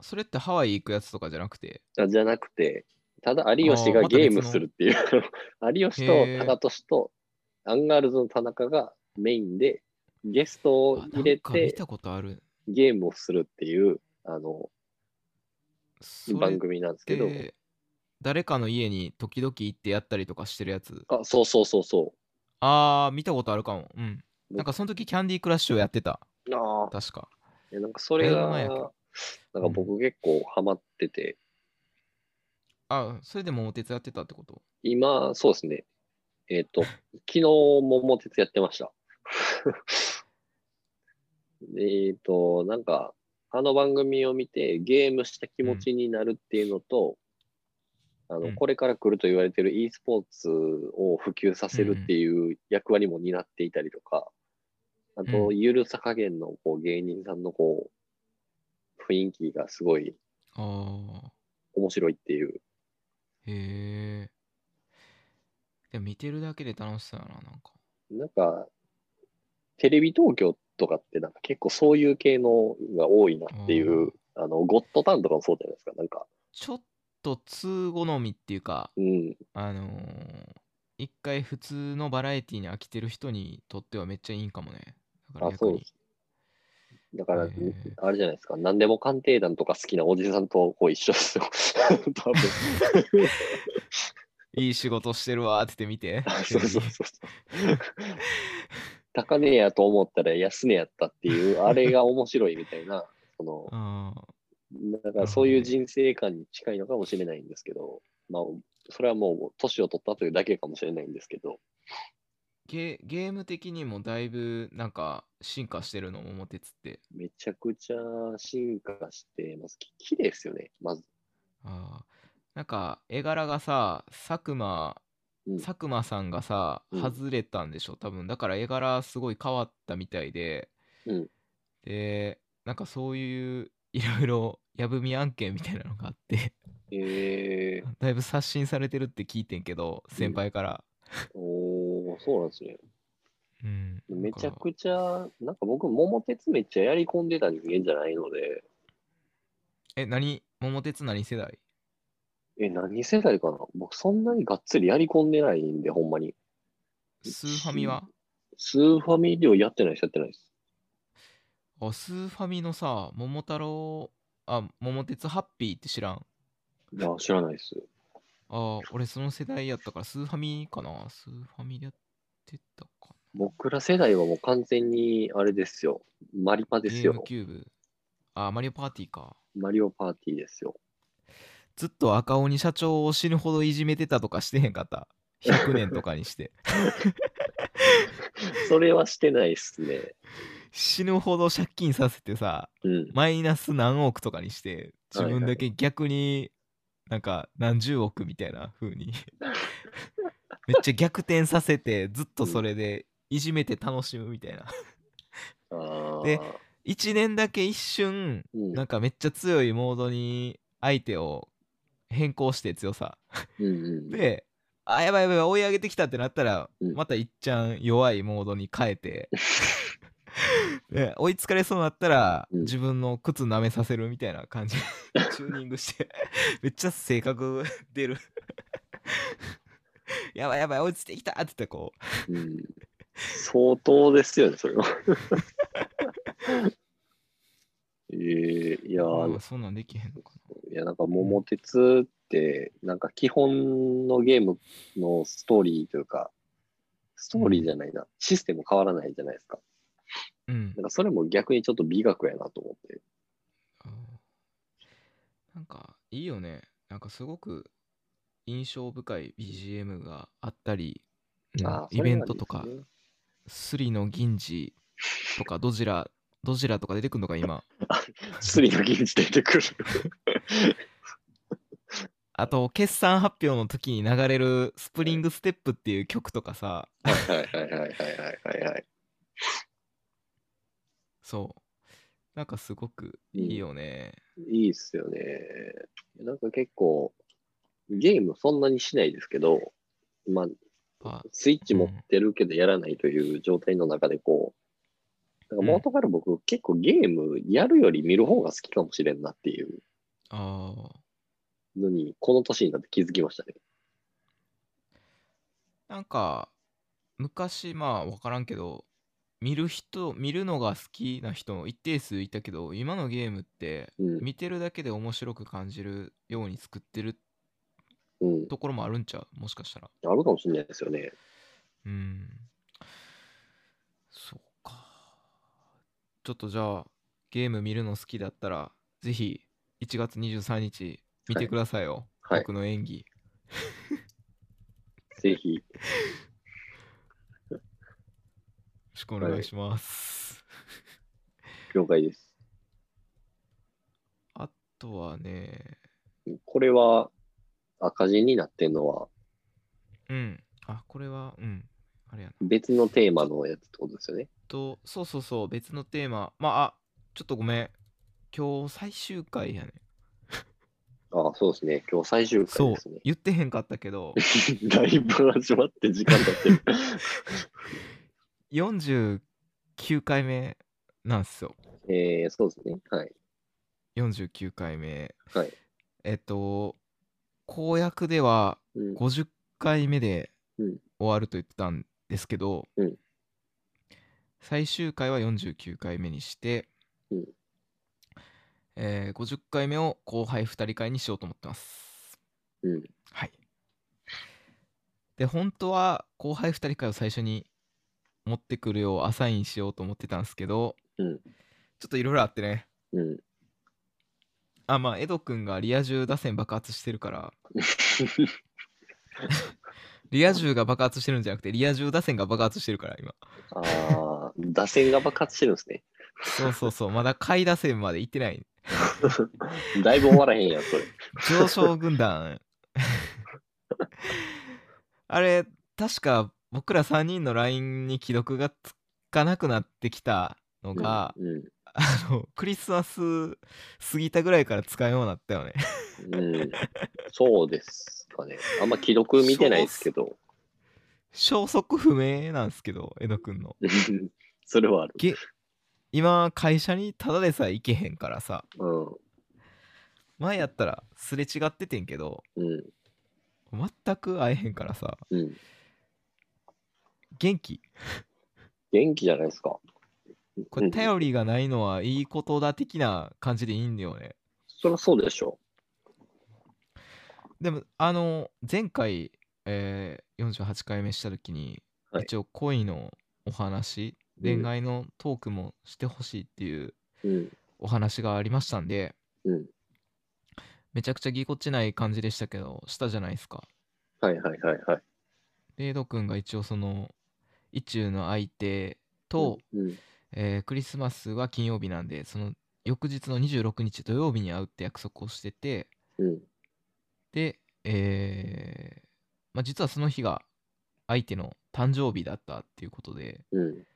それってハワイ行くやつとかじゃなくて、あじゃなくて、ただ有吉がゲームするっていう、有吉と高俊とアンガールズの田中がメインでゲストをあ入れて見たことある。ゲームをするっていうあの番組なんですけど、て、誰かの家に時々行ってやったりとかしてるやつ？あ、そうそうそうそあー、見たことあるかも。うん。僕なんかその時キャンディークラッシュをやってた。う。ああ、確か。えなんかそれがど、なんか僕結構ハマってて、あ、それで桃鉄やってたってこと？今、そうですね。えっ、と、昨日桃鉄やってました。えっと、なんか、あの番組を見てゲームした気持ちになるっていうのと、あの、うんこれから来ると言われてる e スポーツを普及させるっていう役割も担っていたりとか、あと、うゆるさ加減のこう芸人さんのこう、雰囲気がすごいあ面白いっていう。ー、へえ。でも見てるだけで楽しそうやな、なんか。なんか、テレビ東京とかってなんか結構そういう系のが多いなっていう、あの、ゴッドタンとかもそうじゃないですか。なんか、ちょっと通好みっていうか、うん、あのー一回普通のバラエティに飽きてる人にとってはめっちゃいいんかもね。だからあ、逆にそうです。だから、へーあれじゃないですか。何でも鑑定団とか好きなおじさんとこう一緒ですよ。多分。いい仕事してるわーって言って見て。あそうそうそうそう。高値やと思ったら安値やったっていう、あれが面白いみたいな、その、だからそういう人生観に近いのかもしれないんですけど、まあ、それはもう年を取ったというだけかもしれないんですけど、ゲゲーム的にもだいぶなんか進化してるの桃鉄って。めちゃくちゃ進化してます。き綺麗ですよね、まず。あーなんか絵柄がさ佐久間うん。佐久間さんがさうん。外れたんでしょ多分。だから絵柄すごい変わったみたいで、うん。でなんかそういういろいろやぶみ案件みたいなのがあって。え。ー、だいぶ刷新されてるって聞いてんけど先輩から、おー、そうなんですね。うんめちゃちくちゃ、なんか僕、桃鉄めっちゃやり込んでた人間じゃないので、え何？桃鉄何世代？え、何世代かな？僕、そんなにがっつりやり込んでないんで、ほんまに。スーファミは？スーファミリオやってないです、やってないです。あスーファミのさ桃太郎あ桃鉄ハッピーって知らん？いや、知らないです。ああ、俺その世代やったから、スーファミかな？スーファミでやってたか僕ら世代はもう完全に、あれですよ。マリパな。ですゲームよ。キューブ？あ、マリオパーティーか。マリオパーティーですよ。ずっと赤鬼社長を死ぬほどいじめてたとかしてへんかった？100年とかにして。それはしてないっすね。死ぬほど借金させてさ、うん。マイナス何億とかにして、自分だけ逆になんか何十億みたいな風に。めっちゃ逆転させて、ずっとそれでいじめて楽しむみたいな。で1年だけ一瞬、うん。なんかめっちゃ強いモードに相手を変更して強さ。で、あ、やばいやばい、追い上げてきたってなったら、うん。またいっちゃん弱いモードに変えて、で 追いつかれそうになったら、うん。自分の靴舐めさせるみたいな感じ。チューニングして、めっちゃ性格出る。やばいやばい、追いついてきたって言ってこう、うん、相当ですよね、それは。えー、いやー。そんなんできへんのかいや、なんか桃鉄って、なんか基本のゲームのストーリーというか、ストーリーじゃないな、システム変わらないじゃないですか。うんなんかそれも逆にちょっと美学やなと思って。なんかいいよねなんかすごく印象深い BGM があったり、うんああイベントとかねスリの銀次とかドジラドジラとか出てくるのか今 スリの銀次出てくる。あと決算発表の時に流れるスプリングステップっていう曲とかさはいはいはいはいはいはいはい。そうなんかすごくいいよね、いいっすよね。なんか結構、ゲームそんなにしないですけど、まあ、あスイッチ持ってるけどやらないという状態の中でこう、なんか元から僕、結構ゲームやるより見る方が好きかもしれんなっていうのに、この年になって気づきましたね。なんか昔まあ分からんけど見る人見るのが好きな人一定数いたけど今のゲームってうん。見てるだけで面白く感じるように作ってるうん。ところもあるんちゃう？もしかしたらあるかもしれないですよね。うんそうかちょっとじゃあゲーム見るの好きだったらぜひ1月23日見てくださいよ、はい。僕の演技ぜひ。よろしくお願いします、了解です。あとはね。これは赤字になってんのは？うん。あこれはうん。あれやな。別のテーマのやつってことですよね？とそうそうそう。別のテーマ。まああちょっとごめん。今日最終回やね。ああ、そうですね。今日最終回ですね。言ってへんかったけど。だいぶ始まって時間経ってる。49回目なんすよえー、そうですね。はい。49回目はい。えっと公約ではうん。50回目でうん終わると言ってたんですけど、うん最終回は49回目にして、うんえー50回目を後輩2人会にしようと思ってますうん。はいで本当は後輩2人会を最初に持ってくるようアサインしようと思ってたんですけど、うん。ちょっといろいろあってね。うん。あまあエド君がリア充打線爆発してるから。リア充が爆発してるんじゃなくてリア充打線が爆発してるから今。ああ、打線が爆発してるんですね。そうそうそう。まだ下位打線まで行ってない。だいぶ終わらへんやん、それ。上昇軍団。あれ確か僕ら3人の LINE に既読がつかなくなってきたのが、うん。あのクリスマス過ぎたぐらいから使うようになったよねうん。うんそうですかね。あんま既読見てないですけど。消息不明なんですけどエド君の それはある。げ今会社にただでさえ行けへんからさうん。前やったらすれ違っててんけどうん。全く会えへんからさうん。元気？元気じゃないですか。これ頼りがないのはいいことだ的な感じでいいんだよねそりゃそうでしょでもあの前回、えー48回目した時に、はい一応恋のお話うん恋愛のトークもしてほしいっていう。お話がありましたんでうん。めちゃくちゃぎこちない感じでしたけどしたじゃないですかはいはいはいはい。でエド君が一応その意中の相手と、うん。えークリスマスは金曜日なんでその翌日の26日土曜日に会うって約束をしててうん。で、えーまあ、実はその日が相手の誕生日だったっていうことで、うん。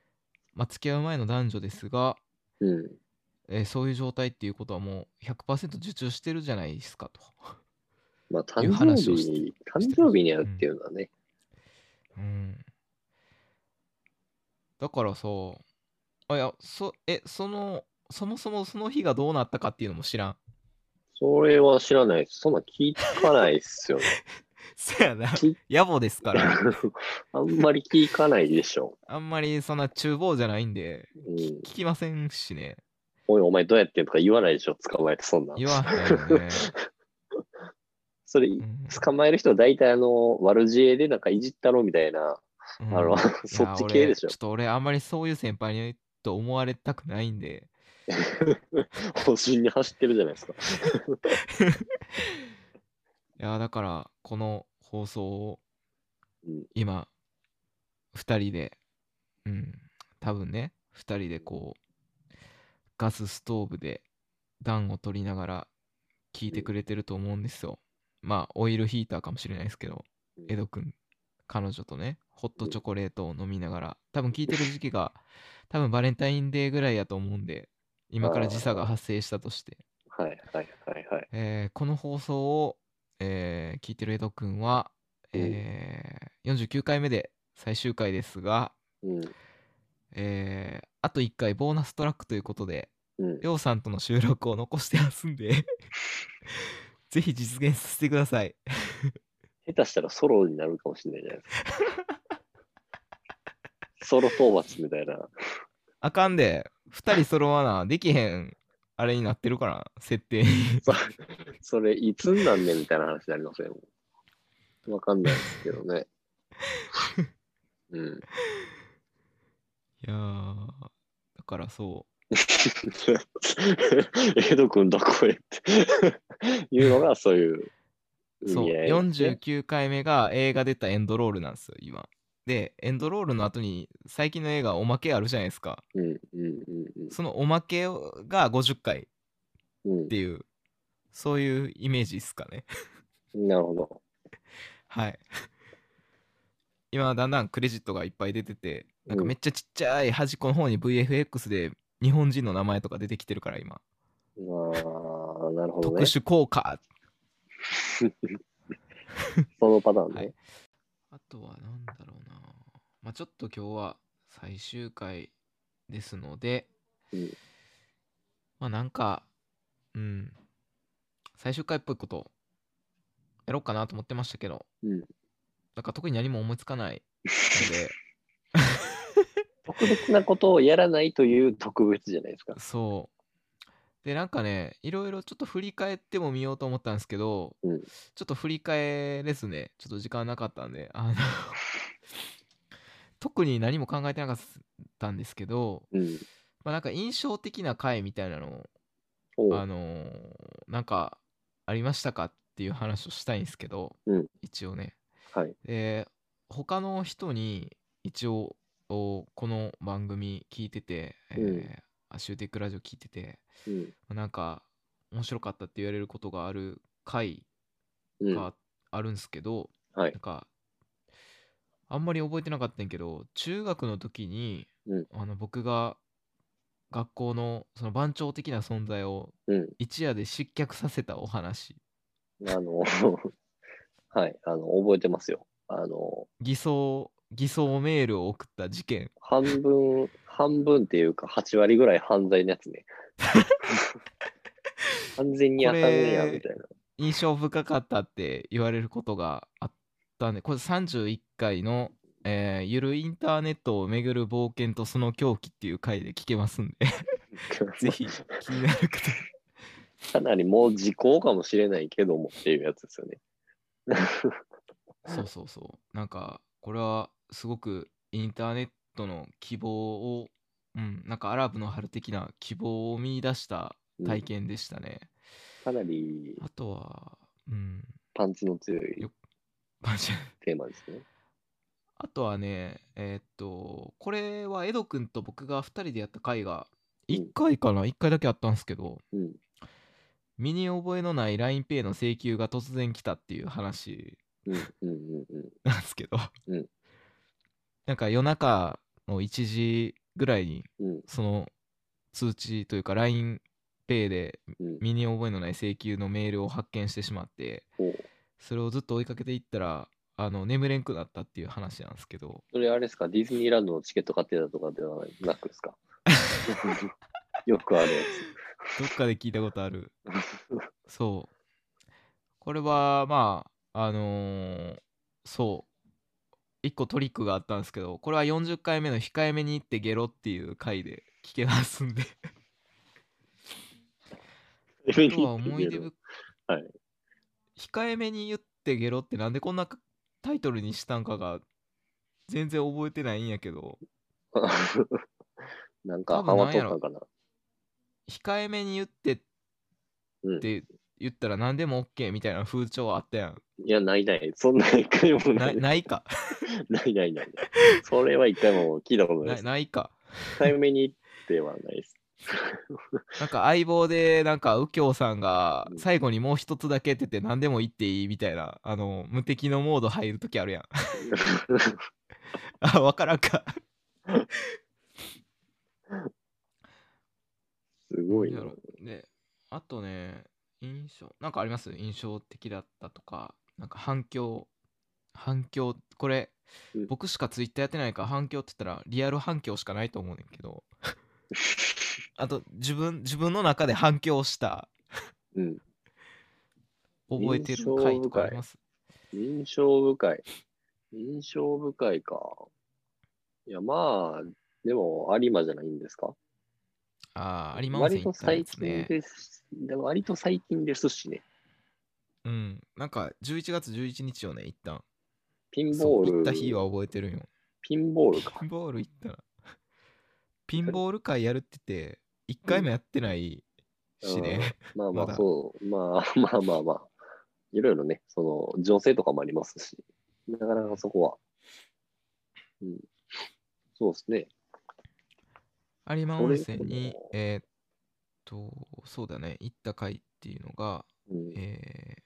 まあ、付き合う前の男女ですが、うん。えーそういう状態っていうことはもう100%受注してるじゃないですかと。まあ、誕いう生話をし日に、誕生日に会うっていうのはね。うん。だからさ、あいやそえそのそもそもその日がどうなったかっていうのも知らん？それは知らない。そんな聞かないっすよね。そやなき野暮ですから。あんまり聞かないでしょ。あんまりそんな厨房じゃないんでうん。聞きませんしね。おい、お前どうやってんとか言わないでしょ。捕まえて、そんなん。言わへんよね。それ、うん捕まえる人は大体あの、悪知恵でなんかいじったろみたいな、うん。あの そっち系でしょ。俺ちょっと俺あんまりそういう先輩にと思われたくないんで、方針に走ってるじゃないですか。いや、だから、この放送をうん今、2人で、うん、多分ね、2人でこう、ガスストーブで暖を取りながら聞いてくれてると思うんですよ。まあ、オイルヒーターかもしれないですけど、うん。エド君、彼女とね、ホットチョコレートを飲みながら、多分聞いてる時期が、多分バレンタインデーぐらいやと思うんで、今から時差が発生したとして、はいはいはいはい。えーこの放送を、えー聞いてるエド君は、えー49回目で最終回ですが、うん。えーあと1回ボーナストラックということで、うん。りょうさんとの収録を残してますんで、ぜひ実現させてください。下手したらソロになるかもしれないじゃないですか。ソロ討伐みたいな。あかんで、2人揃わな、できへん、あれになってるから、設定に。そ それ、いつになんねんみたいな話になりませんわかんないですけどね。うん。いやー、だからそ エド君どこへっていうのがそういうう、そう、意味合いですね49回目が映画出たエンドロールなんですよ、今。で、エンドロールの後に最近の映画おまけあるじゃないですか。うんうんうんそのおまけが50回っうんていう、そういうイメージですかね。うん。なるほど。はい。今だんだんクレジットがいっぱい出てて、なんかうんめっちゃちっちゃい端っこの方に VFX で日本人の名前とか出てきてるから今。ああ、なるほどね。特殊効果。そのパターンね。はいあとはなんだろうな。まあちょっと今日は最終回ですので、うんまあなんか、うん、最終回っぽいことやろうかなと思ってましたけど、うんなんか特に何も思いつかないので、特別なことをやらないという特別じゃないですか。そう。で、なんかね、いろいろちょっと振り返っても見ようと思ったんですけど、うんちょっと振り返れずね、ちょっと時間なかったんで、あの 特に何も考えてなかったんですけど、うん。まあなんか印象的な回みたいなのを、あのーなんかありましたかっていう話をしたいんですけど、うん一応ね。はい。で、他の人に一応おこの番組聞いてて、えーシューテックラジオ聞いてて、うん。なんか面白かったって言われることがある回うん。があるんですけど、はいなんかあんまり覚えてなかったんやけど中学の時に、うんあの僕が学校のその番長的な存在をうん。一夜で失脚させたお話あの、はい。あの、覚えてますよ。あの、偽装偽装メールを送った事件半分、半分っていうか、8割ぐらい犯罪のやつね。完全にあかんねや、みたいな。印象深かったって言われることがあったんでこれ31回の、えーゆるインターネットを巡る冒険とその狂気っていう回で聞けますんでぜひ気になる方かなりもう時効かもしれないけどもっていうやつですよね。そうそうそう。なんか、これはすごくインターネットの希望を、うん、なんかアラブの春的な希望を見出した体験でしたね。かなりあとは、うん、パンチの強いよマジテーマですね。あとはね、えーっと、これはエド君と僕が2人でやった回が、うん1回かな、1回だけあったんですけど、うん。身に覚えのない LINEPay の請求が突然来たっていう話うん。うん。うん。うん。なんですけど、うんなんか夜中の1時ぐらいにうん。その通知というか LINEPay でうん。身に覚えのない請求のメールを発見してしまってそれをずっと追いかけていったらあの眠れんくなったっていう話なんですけど。それあれですか、ディズニーランドのチケット買ってたとかではなくですか？よくあるやどっかで聞いたことある。つ。そう。これはまああのーそう一個トリックがあったんですけどこれは40回目の控えめに行ってゲロっていう回で聞けますんで。あとは思い出深はい。控えめに言ってゲロってなんでこんなタイトルにしたんかが全然覚えてないんやけど。なんか、多ハマとったんかな。控えめに言ってっうん。て言ったら何でも OK みたいな風潮はあったやん。いや、ないない。そんな一回もな。ないないか。ないないない。それは一回も聞いたことないなです。ないか。控えめに言ってはないです。なんか相棒でなんか右京さんがうん最後にもう一つだけって言って何でも言っていいみたいなあの無敵のモード入るときあるやん。あ、わからんか。すごいなや。ろで、あとね、印象、なんかあります？印象的だったとか、なんか反響、反響、これ、うん僕しかツイッターやってないから反響って言ったらリアル反響しかないと思うねんけど、あと自分、自分の中で反響した、うん。覚えてる回とかあります？印象深い。印象深いか。いや、まあ、でも、有馬じゃないんですか？ああ、有馬温泉割と行ったや最近。です。でも割と最近ですしね。うん。なんか11月11日をね、一旦。ピンそう、ボール。行った日は覚えてるんよ。ピンボールかピ。ンボール行ったら。ピンボール会やるって言って、一回もやってないしね。まあままだあ、そう。まあ まあまあまあ。いろいろね、その、情勢とかもありますし。なかなかそこは。うん。そうですね。有馬温泉にえーっと、そうだね、行った回っていうのが、うん。え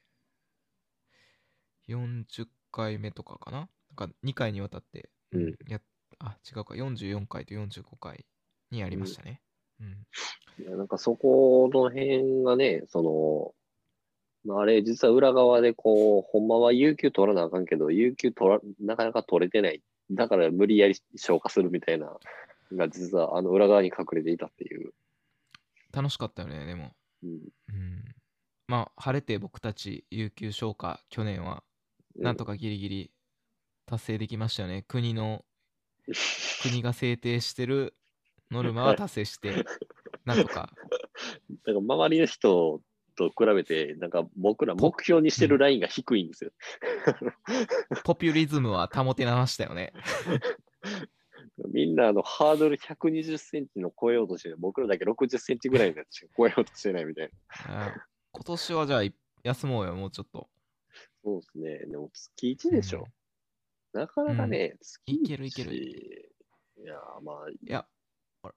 ー、40回目とかかな？なんか2回にわたって、うんやっあ、違うか、44回と45回にありましたね。うん。いやなんかそこの辺がね、その、まあ、あれ、実は裏側でこう、ほんまは有給取らなあかんけど、有給取ら、なかなか取れてない。だから無理やり消化するみたいな、が実はあの裏側に隠れていたっていう。楽しかったよね、でも。うん。うん。まあ、晴れて僕たち、有給消化、去年は、なんとか。かギリギリ達成できましたよね。国の、国が制定してるノルマは達成して、なんとか。だから周りの人と比べて、なんか僕ら目標にしてるラインが低いんですよ。ポピュリズムは保てましたよね。みんなあのハードル120センチの超えようとしてる。僕らだけ60センチぐらいのやつしか 超えようとしてないみたいな。あ今年はじゃあい休もうよ、もうちょっと。そうですね。でも月1でしょ。なかなかね、月いけるいけるいや、まあ、いや、俺、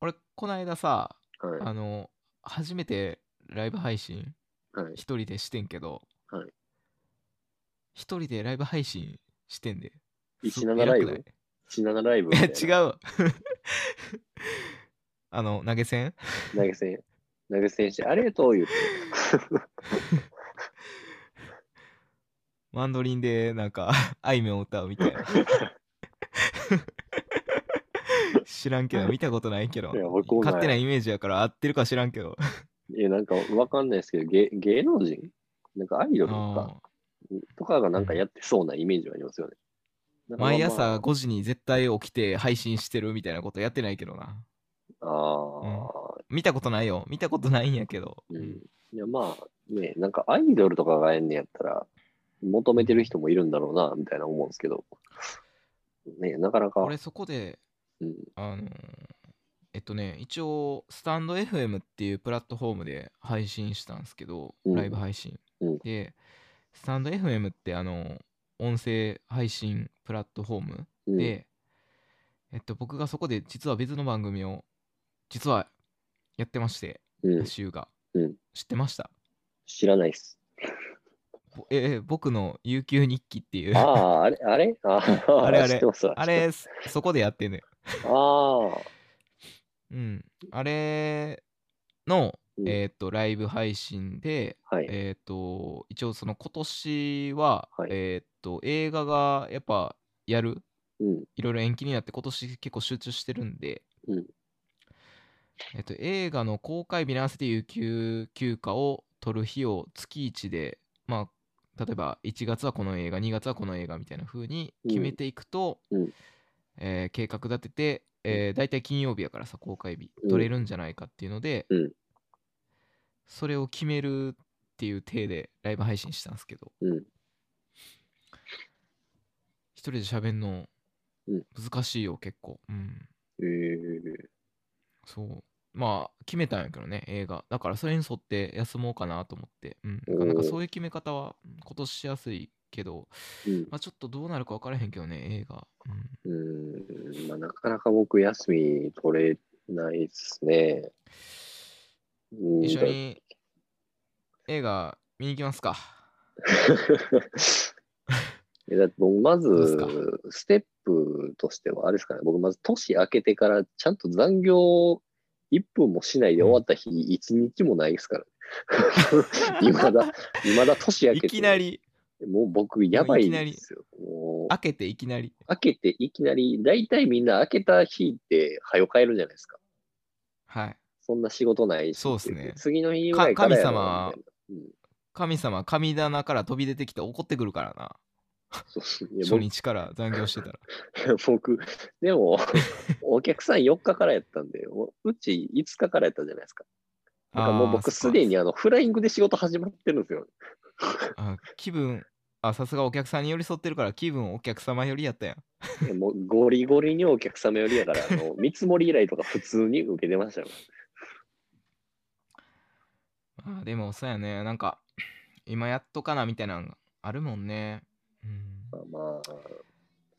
俺この間さ、はい。あの、初めてライブ配信はい、一人でしてんけど、はい一人でライブ配信してんで。17ライブ偉くない17ライブみたいえな。違う。あの、投げ銭？投げ銭、投げ銭して、ありがとう言って。マンドリンでなんか、あいみょん歌うみたいな。知らんけど、見たことないけどいや僕勝手なイメージやから合ってるか知らんけど。いや、なんかわかんないですけど、芸芸能人？なんかアイドルとかあとかがなんかやってそうなイメージはありますよね。毎朝ま5時に絶対起きて配信してるみたいなことやってないけどな。あ、ああ、見たことないよ。見たことないんやけど。うん。いや、まあ、ね、なんかアイドルとかがやんねやったら、求めてる人もいるんだろうな、みたいな思うんですけど。ね、なかなか。俺そこで、うん、あのーえっとね、一応、スタンド FM っていうプラットフォームで配信したんですけど、うんライブ配信。うんで、スタンド FM って、あの、音声配信プラットフォームうん、で、えっと、僕がそこで実は別の番組を、実はやってまして、うん、週が。うん。知ってました？知らないっす。ぼえ、え僕の有給日記っていう、あああ、あれあれ？ああ あれあれ。知ってます。われ、そそこでやってんのよ。ああ、うん。あれの、うんえっ、と、ライブ配信で、はい。えっ、と、一応その今年は、はい。えっ、と、映画がやっぱやる、うん、いろいろ延期になって今年結構集中してるんで、うん。えっと、映画の公開日に合わせて有給休暇を取る日を月1で、まあ、例えば1月はこの映画、2月はこの映画みたいな風に決めていくと、うん。うんえー計画立てて、えー、大体金曜日やからさ、公開日うん。取れるんじゃないかっていうので、うんそれを決めるっていう体でライブ配信したんですけど、うん。一人で喋んのうん難しいよ、結構。うん。えー、そうまあ決めたんやけどね映画だからそれに沿って休もうかなと思ってうんなかなかそういう決め方は今年しやすいけど、うん。まあ、ちょっとどうなるか分からへんけどね映画、うん、うん。まあ、なかなか僕、休み取れないっすね。うん一緒に映画見に行きますか えだって僕、まずステップとしては、あれですかね、僕、まず年明けてから、ちゃんと残業1分もしないで終わった日、一日もないですから。いまだ、いまだ年明けて。いきな。りもう僕、やばいんですよ。もう開けていきなり開けていきなり、大体みんな開けた日って、早帰るじゃないですか。はいそんな仕事ないし。そうっすね次の日ぐらいからやろかみたいな神様神棚から飛び出てきて怒ってくるからな。そう。初日から残業してたら。僕、僕でも、お客さん4日からやったんで、おうち5日からやったじゃないですか。だからもう僕、すでにあのフライングで仕事始まってるんですよ。あ気分あさすがお客さんに寄り添ってるから気分お客様よりやったやん。もうゴリゴリにお客様よりやから、あの見積もり依頼とか普通に受けてましたよ。あーでもそうやね。なんか今やっとかなみたいなのがあるもんね。うん。まあまあ、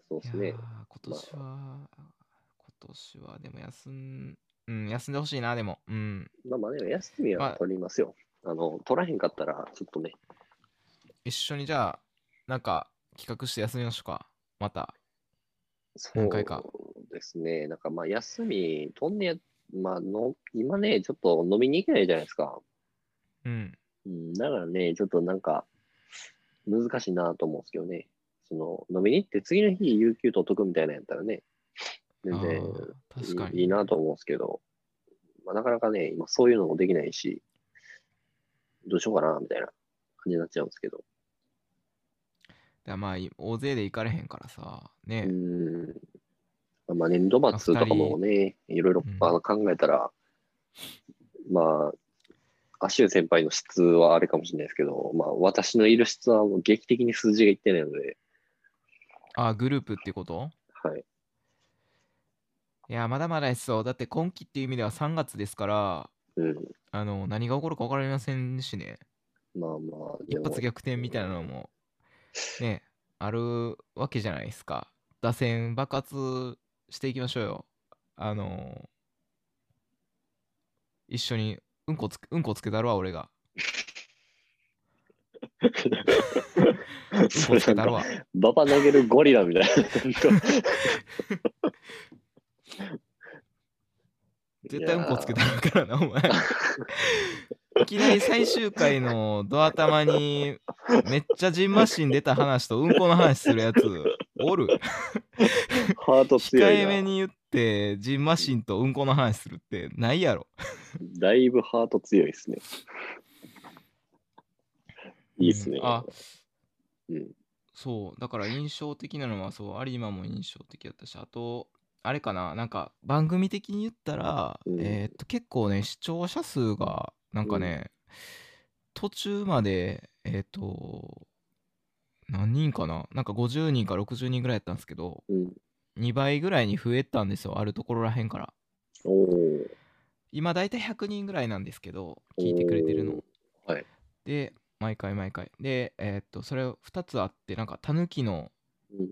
そうですね。今年は、今年はでも休んうん休んでほしいなでも。うん。まあまあね、休みまあ。は取りますよ。あの、取らへんかったら、ちょっとね、一緒にじゃあなんか企画して休みましょうか。また。そう何回か。ですね。なんかまあ、休み取んねや、まあの、今ね、ちょっと飲みに行けないじゃないですか。うん。うん、だからね、ちょっとなんか、難しいなと思うんですけどね。その、飲みに行って次の日、有給取っとくみたいなやったらね、全然確かに。いいなと思うんですけど、まあ、なかなかね、今そういうのもできないし、どうしようかな、みたいな感じになっちゃうんですけど。だまあい大勢で行かれへんからさね、うん。まあ、年度末とかもね、いろいろ考えたら、まあ、アシュー先輩の質はあれかもしれないですけど、まあ、私のいる質はもう劇的に数字がいってないので、あグループってこと？はい。いやまだまだですよ。だって今期っていう意味では3月ですからうん。あの何が起こるか分かりませんしね。まあまあ、一発逆転みたいなのもねあるわけじゃないですか。打線爆発していきましょうよ。あの一緒にうんこつけうんこつけたるわ俺が。うんこつけたるわ。ババ 投げるゴリラみたいな。絶対うんこつけたるからなお前 いきなり最終回のドア玉にめっちゃジンマシン出た話とうんこの話するやつおるハート強。控えめに言ってジンマシンとうんこの話するってないやろだいぶハート強いですね。いいですね。うんあうん。そうだから印象的なのはそう有馬も印象的だったしあとあれかななんか番組的に言ったら、うん。えーっと結構ね視聴者数がなんかね、途中までえーっと何人かな？なんか50人か60人ぐらいやったんですけどうん。2倍ぐらいに増えたんですよあるところらへんから。今だいたい100人ぐらいなんですけど聞いてくれてるの。はい。で毎回毎回。でえーっとそれ2つあってなんかタヌキのうん。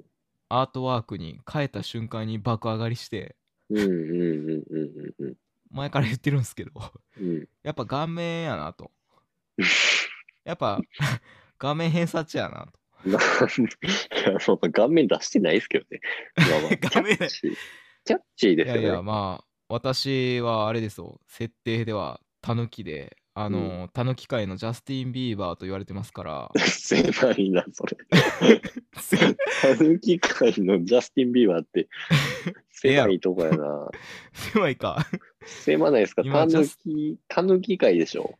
アートワークに変えた瞬間に爆上がりして前から言ってるんですけどうん。やっぱ顔面やなと。やっぱ画面偏差値やなと。なんいやまあ顔面出してないですけどね。まあまあ顔面。キャッチ。ーキャッチーですよね。いやいやまあ私はあれですよ。設定ではタヌキであの、タヌキ界のジャスティン・ビーバーと言われてますから 狭いな、それ。たぬき界のジャスティン・ビーバーって、狭いとこやな。狭いか狭ないですか？たぬき、たぬき界でしょ？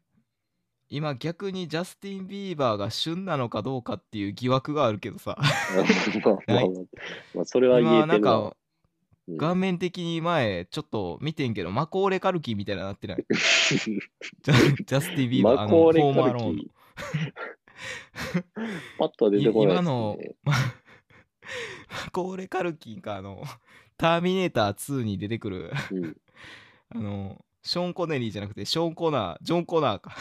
今逆にジャスティン・ビーバーが旬なのかどうかっていう疑惑があるけどさ まあまあそれは言え今なんてるなか。うん顔面的に前ちょっと見てんけどマコーレ・カルキみたいななってない？ジャジャスティン・ビーバーマコーレカルロー。パッとは出いてこない今の。マコーレ・カルキンかあのターミネーター2に出てくるうんあの、ショーン・コネリーじゃなくて、ショーン・コナー、ジョン・コナーか。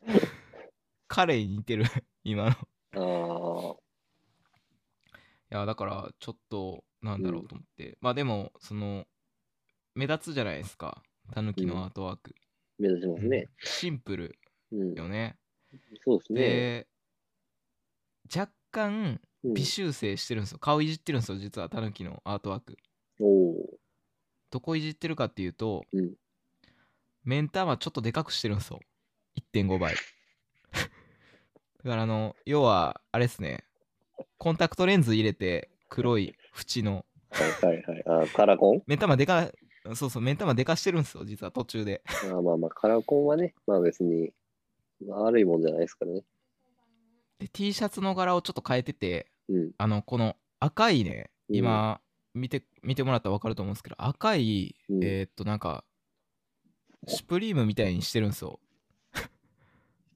彼に似てる、今の。ああ、いや、だから、ちょっと、なんだろうと思って。まあでも、その、目立つじゃないですか。タヌキのアートワーク。目指しますね。シンプルうん。よね。そうですね。で、若干、うん微修正してるんですよ。顔いじってるんですよ、実はタヌキのアートワーク。おおどこいじってるかっていうと、うん目ん玉ちょっとでかくしてるんですよ。1.5倍。だからあの、要は、あれですね、コンタクトレンズ入れて、黒い縁の、ー。はいはいはい。あーカラコン？目ん玉でか、そうそう、目ん玉でかしてるんですよ、実は途中で。あーまあまあ、カラコンはね、まあ別に悪いもんじゃないですからね。で、T シャツの柄をちょっと変えてて、うん。あの、この赤いね、うん今、見て、見てもらったら分かると思うんですけど、赤い、うんえーっと、なんか、シュプリームみたいにしてるんですよ。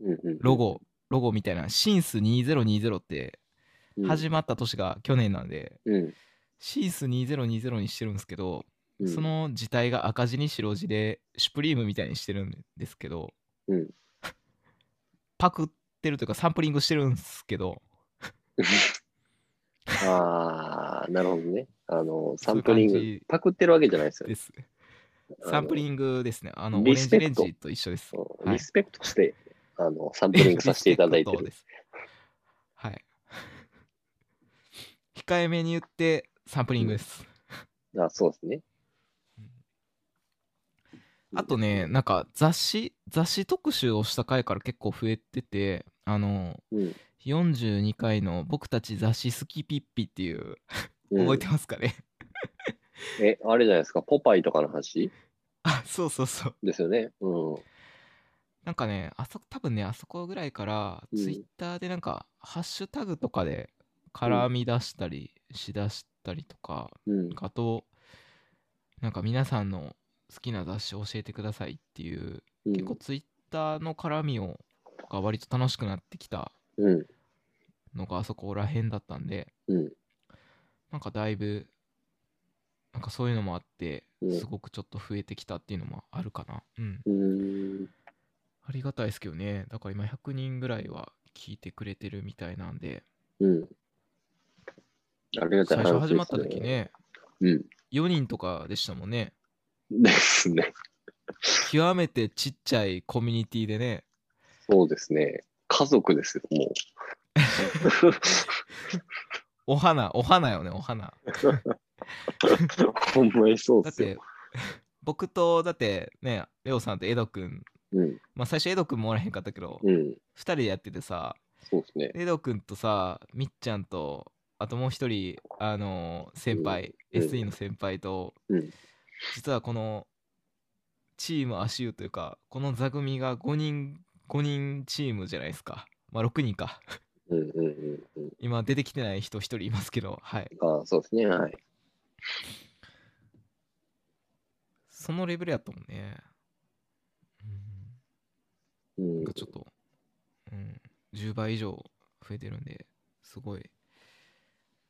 うんうん、ロゴ、ロゴみたいな、シンス2020ってうん始まった年が去年なんで、うん。シンス2020にしてるんですけど、うんそ、の字体が赤字に白字で、シュプリームみたいにしてるんですけど、うんパクってるというか、サンプリングしてるんですけど、ああ、なるほどね。あの、サンプリングパクってるわけじゃないですよね。です。サンプリングですね。あの、オレリンジスペクトレンジと一緒です。リスペクトして、あの、サンプリングさせていただいてる。です。はい。控えめに言って、サンプリングです。あそうですね。あとね、なんか雑誌、雑誌特集をした回から結構増えてて、あの、うん、42回の僕たち雑誌好きピッピっていう、うん覚えてますかね、え、あれじゃないですか、ポパイとかの話？あ、そうそうそう。ですよね。うん。なんかね、あそ多分ね、あそこぐらいから、うんツイッターでなんか、ハッシュタグとかで絡み出したりしだしたりとか、うん。あと、なんか皆さんの好きな雑誌教えてくださいっていう、うん結構ツイッターの絡みをが割と楽しくなってきたうん。のがあそこら辺だったんで、うん。なんかだいぶ、なんかそういうのもあって、うんすごくちょっと増えてきたっていうのもあるかな。うん。ん。ありがたいですけどね。だから今100人ぐらいは聞いてくれてるみたいなんで、うん。ありがたい最初始まった時。ね、うん。4人とかでしたもんね。ですね。極めてちっちゃいコミュニティでね、そうですね。家族ですよ、も お花、お花よね、お花。う。ほんまにそうだっすよ。、僕と、だってね、レオさんとエドくん、うん。まあ最初エドくんもおらへんかったけど、うん。2人でやっててさ、そうですね。エドくんとさ、みっちゃんと、あともう一人、あのー先輩、うん SE の先輩と、うん。実はこのチーム足湯というか、この座組が5人、5人チームじゃないですか。まあ6人か。うんうんうんうん。今出てきてない人1人いますけど、はい。ああ、そうですね。はい。そのレベルやったもんね。うんうんなんかちょっと、うん、10倍以上増えてるんで、すごい。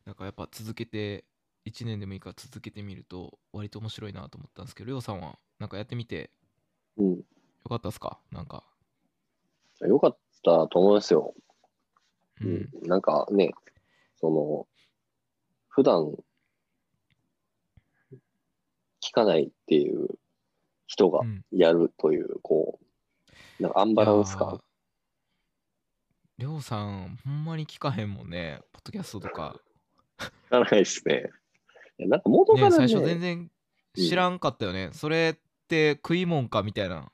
なんかやっぱ続けて、1年でもいいから続けてみると、割と面白いなと思ったんですけど、りょうさんはなんかやってみてうん。よかったですか？なんか。よかったと思いますよ。ううんん。なんかね、その、普段、聞かないっていう人がうんやるという、こう、なんかアンバランス感。りょうさん、ほんまに聞かへんもんね、ポッドキャストとか。聞かないですね。なんか元かね、らね、最初全然知らんかったよね。それって食いもんかみたいな。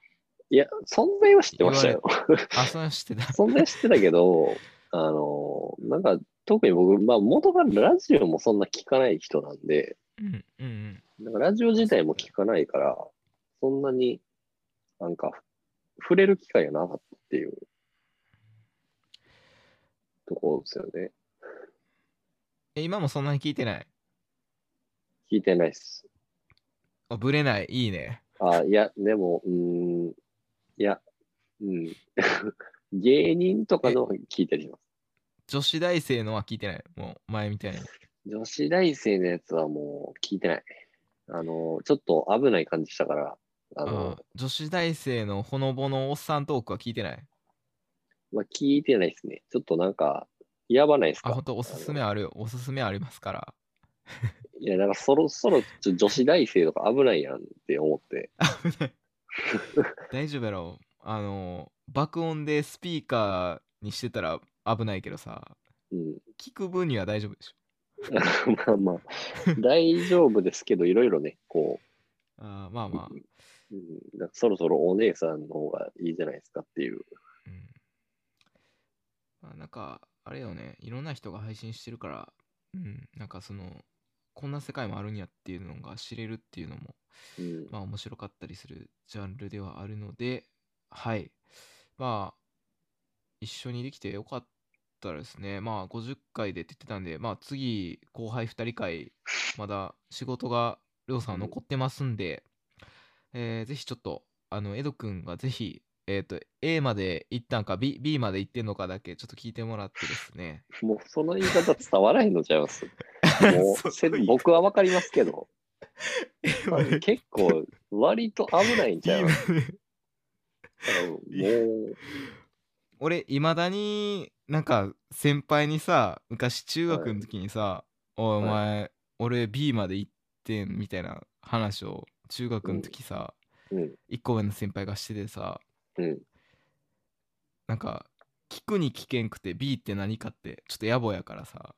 いや、存在は知ってましたよ。あ、それは知ってた。存在は知ってたけど、あの、なんか、特に僕、まあ、元からラジオもそんな聞かない人なんで、うんうんうん。なんかラジオ自体も聞かないから、そんなになんか、触れる機会がなかったっていうところですよね。え、今もそんなに聞いてない？聞いてないっす。あ、ぶれない。いいね。あ、いや、でも、うーん、いや、うん。芸人とかの聞いたりします。女子大生のは聞いてない？もう前みたいに。女子大生のやつはもう聞いてない。あの、ちょっと危ない感じしたから、ああの、女子大生のほのぼのおっさんトークは聞いてない？まあ、聞いてないですね。ちょっとなんか、やばないですあ、かほんとおすすめあるよ。おすすめありますから。いや、なんかそろそろちょ女子大生とか危ないやんって思って。危ない大丈夫やろ。あの、爆音でスピーカーにしてたら危ないけどさ、うん。聞く分には大丈夫でしょ。まあまあ、大丈夫ですけど、いろいろね、こあーまあまあ、う、うん、なんかそろそろお姉さんの方がいいじゃないですかっていう。うん。まあ、なんか、あれよね、いろんな人が配信してるから、うん、なんかその、こんな世界もあるんやっていうのが知れるっていうのも、うん。まあ面白かったりするジャンルではあるので、はい。まあ、一緒にできてよかったですね。まあ50回でって言ってたんで、まあ次、後輩2人会、まだ仕事が、りょうさん残ってますんで、えーぜひちょっと、あの、エドくんがぜひ、えっ、と、A まで行ったんか、B, B まで行ってんのかだけ、ちょっと聞いてもらってですね。もうその言い方伝わらへんのちゃいます？もそう僕はわかりますけど、結構割と危ないんちゃいまます。もう、俺いまだになんか先輩にさ昔中学の時にさ「おいおはい。前、俺 B まで行ってん」みたいな話を中学の時さ、うん、1個上の先輩がしててさうん。なんか聞くに聞けんくて B って何かってちょっと野暮やからさ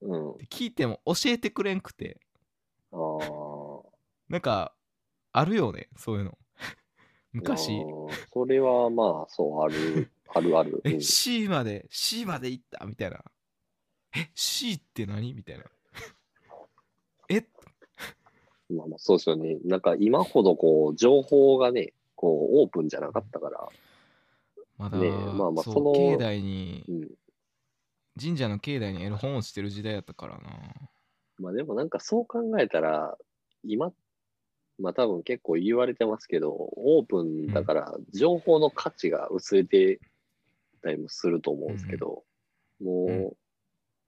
うん。で聞いても教えてくれんくてああ。なんかあるよねそういうの 昔それはまあ、そう、ある、あるある。うえん C まで C まで行ったみたいなえ C って何？みたいな え？まあまあ、そうですよね。なんか今ほどこう、情報がね、こう、オープンじゃなかったから、まだ、ねえまあまあその境内にうん。神社の境内にエロ本落ちてる時代やったからなまあでもなんかそう考えたら、今、まあ多分結構言われてますけど、オープンだから情報の価値が薄れてたりもすると思うんですけど、もう、うん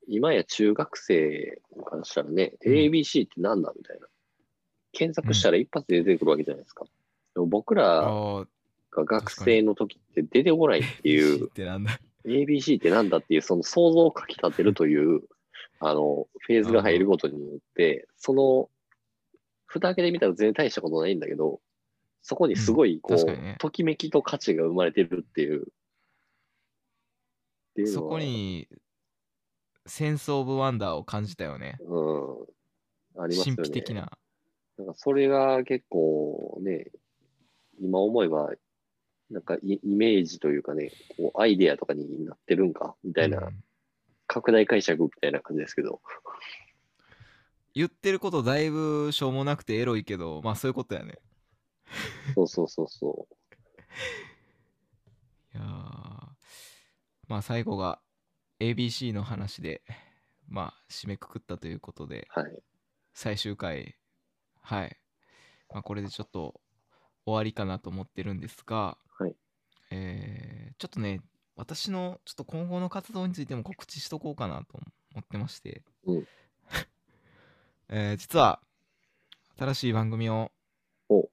今や中学生からしたらね、うん ABC ってなんだみたいな。検索したら一発で出てくるわけじゃないですか。僕らが学生の時って出てこないっていう、てなんだ。ABC ってなんだっていう、その想像をかき立てるという、あの、フェーズが入ることによって、その、蓋開けてみたら全然大したことないんだけど、そこにすごい、こう、確かにね。ときめきと価値が生まれてるっていう。いうのそはこにセンス・オブ・ワンダーを感じたよね。うん、ありますよね。神秘的。な。なんかそれが結構ね、今思えば、なんかイイメージというかね、こうアイデアとかになってるんか、みたいな、うん拡大解釈みたいな感じですけど。言ってることだいぶしょうもなくてエロいけどまあそういうことやねそうそうそうそ いやーまあ最後が ABC の話でまあ締めくくったということでう。はい。最終回はい、まあ、これでちょっと終わりかなと思ってるんですが、はい。えーちょっとね私のちょっと今後の活動についても告知しとこうかなと思ってまして、うん。えー実は新しい番組をお。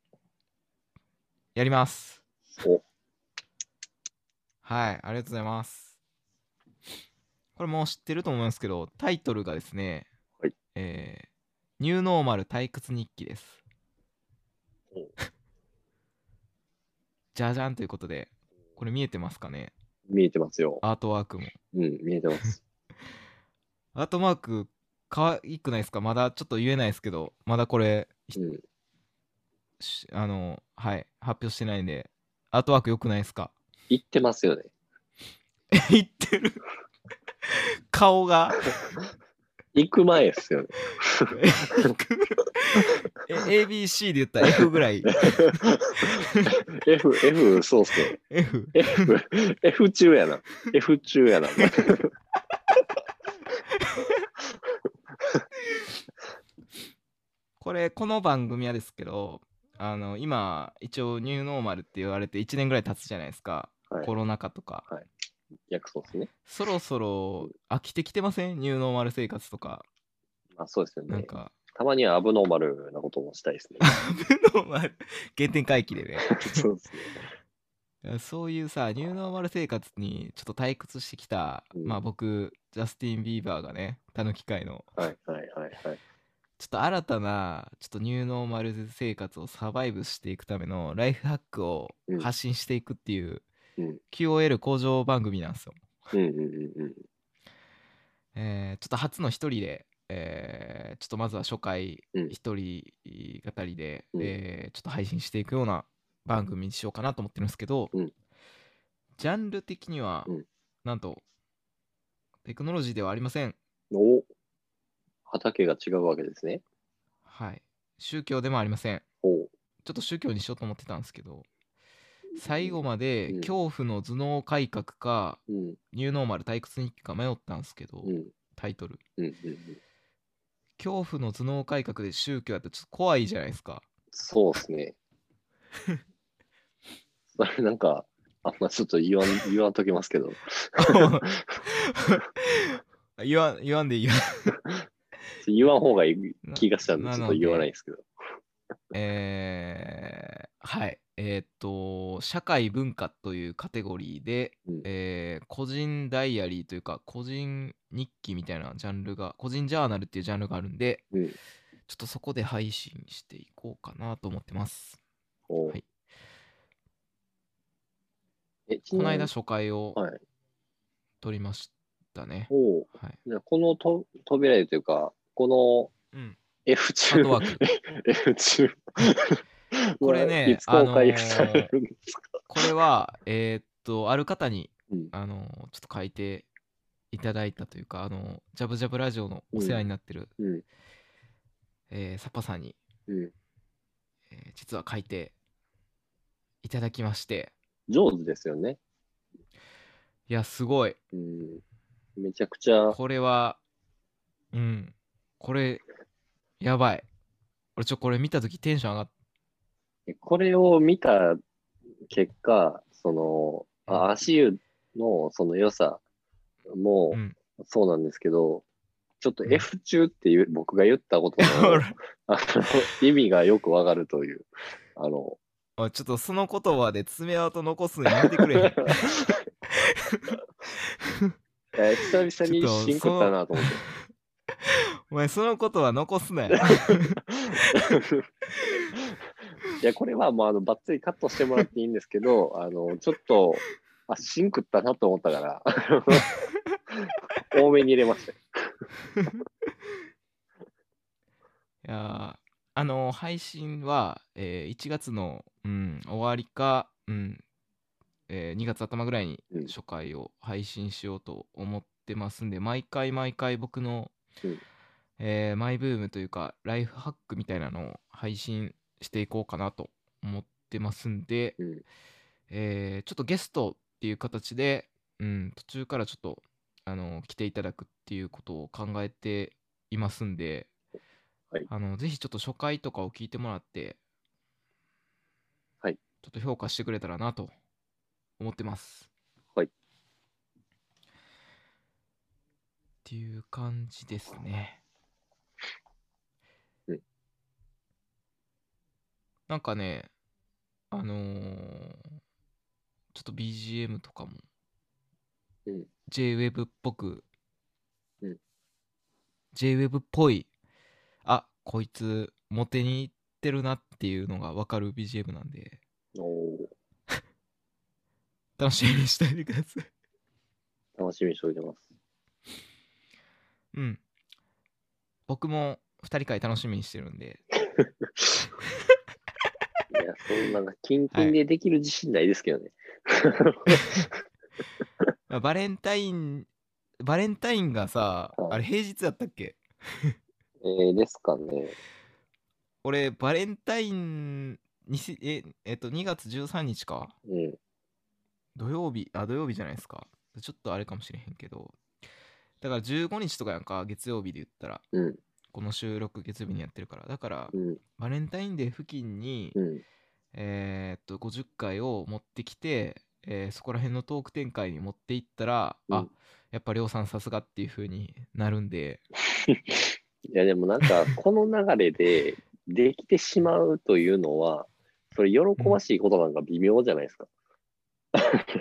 やります。お。はいありがとうございます。これもう知ってると思いますけどタイトルがですね、はい。えーニューノーマル退屈日記です。おじゃじゃんということでこれ見えてますかね？見えてますよ。アートワークもうん、見えてます。アートマーク可愛くないですか？まだちょっと言えないですけどまだこれうん。しあのはい発表してないんでアートワーク良くないですか？言ってますよね。言ってる顔が 行く前ですよね。え ABC で言ったら F ぐらい F、F、そうっすね。F F、F 中やな。F 中やな。これこの番組はですけどあの今一応ニューノーマルって言われて1年ぐらい経つじゃないですか、はいコロナ禍とか約そうですね。そろそろ飽きてきてません？ニューノーマル生活とかあ、そうですよね。なんかたまにはアブノーマルなこともしたいですね。まあ原点回帰でね。そうですね。そういうさ、ニューノーマル生活にちょっと退屈してきた、うんまあ僕、ジャスティン・ビーバーがね、たぬき会の、はいはいはいはい。ちょっと新たな、ちょっとニューノーマル生活をサバイブしていくためのライフハックをうん発信していくっていう、うん QOL 向上番組なんですよ。うんうんうんうん。えーちょっと初の一人で、えーちょっとまずは初回うん一人語りで、うんえーちょっと配信していくような番組にしようかなと思ってるんですけど、うんジャンル的には、うんなんとテクノロジーではありません。お畑が違うわけですね。はい。宗教でもありません。ほちょっと宗教にしようと思ってたんですけど、最後までうん恐怖の頭脳改革か、う。うんニューノーマル退屈日記か迷ったんですけど、うんタイトル。うんうんうん。恐怖の頭脳改革で宗教やったらちょっと怖いじゃないですか。そうですね。それなんか、あんまちょっと言わん、言わんときますけど。言わん言わんでいいよ。言わん方がいい気がしたんで、なちょっと言わないですけど。えーはい。えーっと、社会文化というカテゴリーで、うんえー個人ダイアリーというか、個人日記みたいなジャンルが、個人ジャーナルっていうジャンルがあるんで、うんちょっとそこで配信していこうかなと思ってます。おはいえ、ちこの間初回をはい。撮りましたね。はい。じゃあこのと扉絵というか、このうん。F ア中ートワーク。F 中 これねいつ公開されるんですか、これは、えーっと、ある方に、うんあのちょっと書いていただいたというか、あのジャブジャブラジオのお世話になってる、うんえーサッパさんに、うん。えー実は書いていただきまして、上手ですよね。いや、すごい。うん。めちゃくちゃ、これは、うん、これ、やばい。俺、ちょ、これ見たときテンション上がっこれを見た結果、その、あ足湯のその良さもうんそうなんですけど、ちょっとうん F 中っていう僕が言ったことの 俺あの意味がよくわかるという。あの、ちょっとその言葉で爪痕残すのやめてくれへん。え久々にシン食ったなと思って。お前、その言葉残すなよ。いや、これはもうあの、ばっつりカットしてもらっていいんですけど、あの、ちょっと、あ、シン食ったなと思ったから、多めに入れましたよ。いやーあの配信は、えー1月の、うん、終わりか、うんえー2月頭ぐらいにうん初回を配信しようと思ってますんで、毎回毎回僕の、うんえーマイブームというかライフハックみたいなのを配信していこうかなと思ってますんで、うんえーちょっとゲストっていう形で、うん、途中からちょっとあの来ていただくっていうことを考えていますんで、はいあのぜひちょっと初回とかを聞いてもらって、はいちょっと評価してくれたらなと思ってます。はいっていう感じですね。うんなんかね、あのーちょっと BGM とかも、うん JWEB っぽく、うん JWEB っぽい、あこいつ、モテに行ってるなっていうのが分かる BGM なんで、楽しみにしておいてください。楽しみにしておいてます。うん。僕も2人会楽しみにしてるんで、そんな、キンキンでできる自信ないですけどね。ま あバレンタイン、バレンタインがさ、はいあれ平日やったっけ？えー、ですかね。俺、バレンタインにし、え、えっと、2月13日か。うん。土曜日、あ、土曜日じゃないですか。ちょっとあれかもしれへんけど。だから15日とかやんか、月曜日で言ったら。うん。この収録月曜日にやってるから。だから、うん。バレンタインデー付近に、うん。えーっと、50回を持ってきて、えーそこら辺のトーク展開に持っていったら、あうん、やっぱりょうさんさすがっていう風になるんで、いや、でもなんか、この流れでできてしまうというのは、それ喜ばしいことなんか微妙じゃないですか。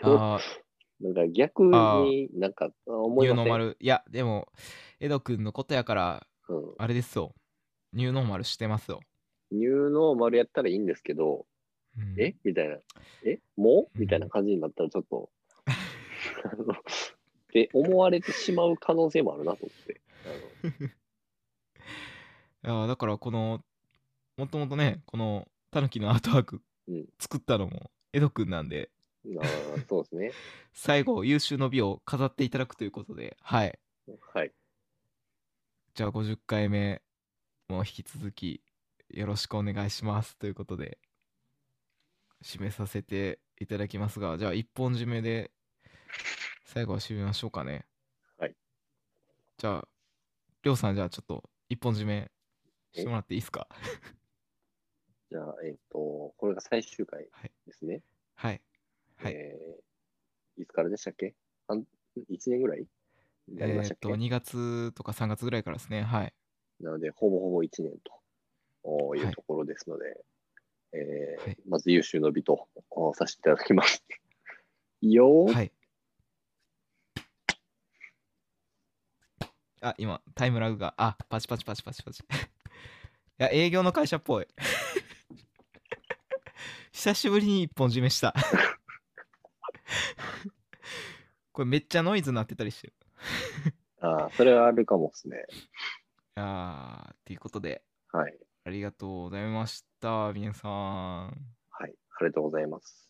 あ なんか逆になんかあ、思いません？ニューノーマル。いや、でも、エド君のことやから、うん、あれですよ。ニューノーマルしてますよ。ニューノーマルやったらいいんですけど、うん。え？みたいな。え？も？ううん。みたいな感じになったらちょっと、あのって思われてしまう可能性もあるなと思って。いやだからこのもともとねこのタヌキのアートワークうん。作ったのもエド君なんで。あそうですね。最後優秀の美を飾っていただくということではい。はい。じゃあ50回目も引き続きよろしくお願いしますということで締めさせていただきますがじゃあ一本締めで最後は締めましょうかね。はい。じゃありょうさんじゃあちょっと一本締めしてもらっていいですか？じゃあ、えっ、と、これが最終回はい。ですね。はい。はい。えーいつからでしたっけ？半 ?1 年ぐらい？やりましたっけ、えーっと2月とか3月ぐらいからですね。はい。なので、ほぼほぼ1年とおいはいうところですので、えーはいまず優秀の美とおさせていただきます。よー、はい。あ、今、タイムラグが、あ、パチパチパチパチパチ。いや、営業の会社っぽい。久しぶりに一本締めした。これめっちゃノイズ鳴ってたりしてる。あーそれはあるかもですね。あー、っていうことで、はい。ありがとうございました、皆さん。はい。ありがとうございます。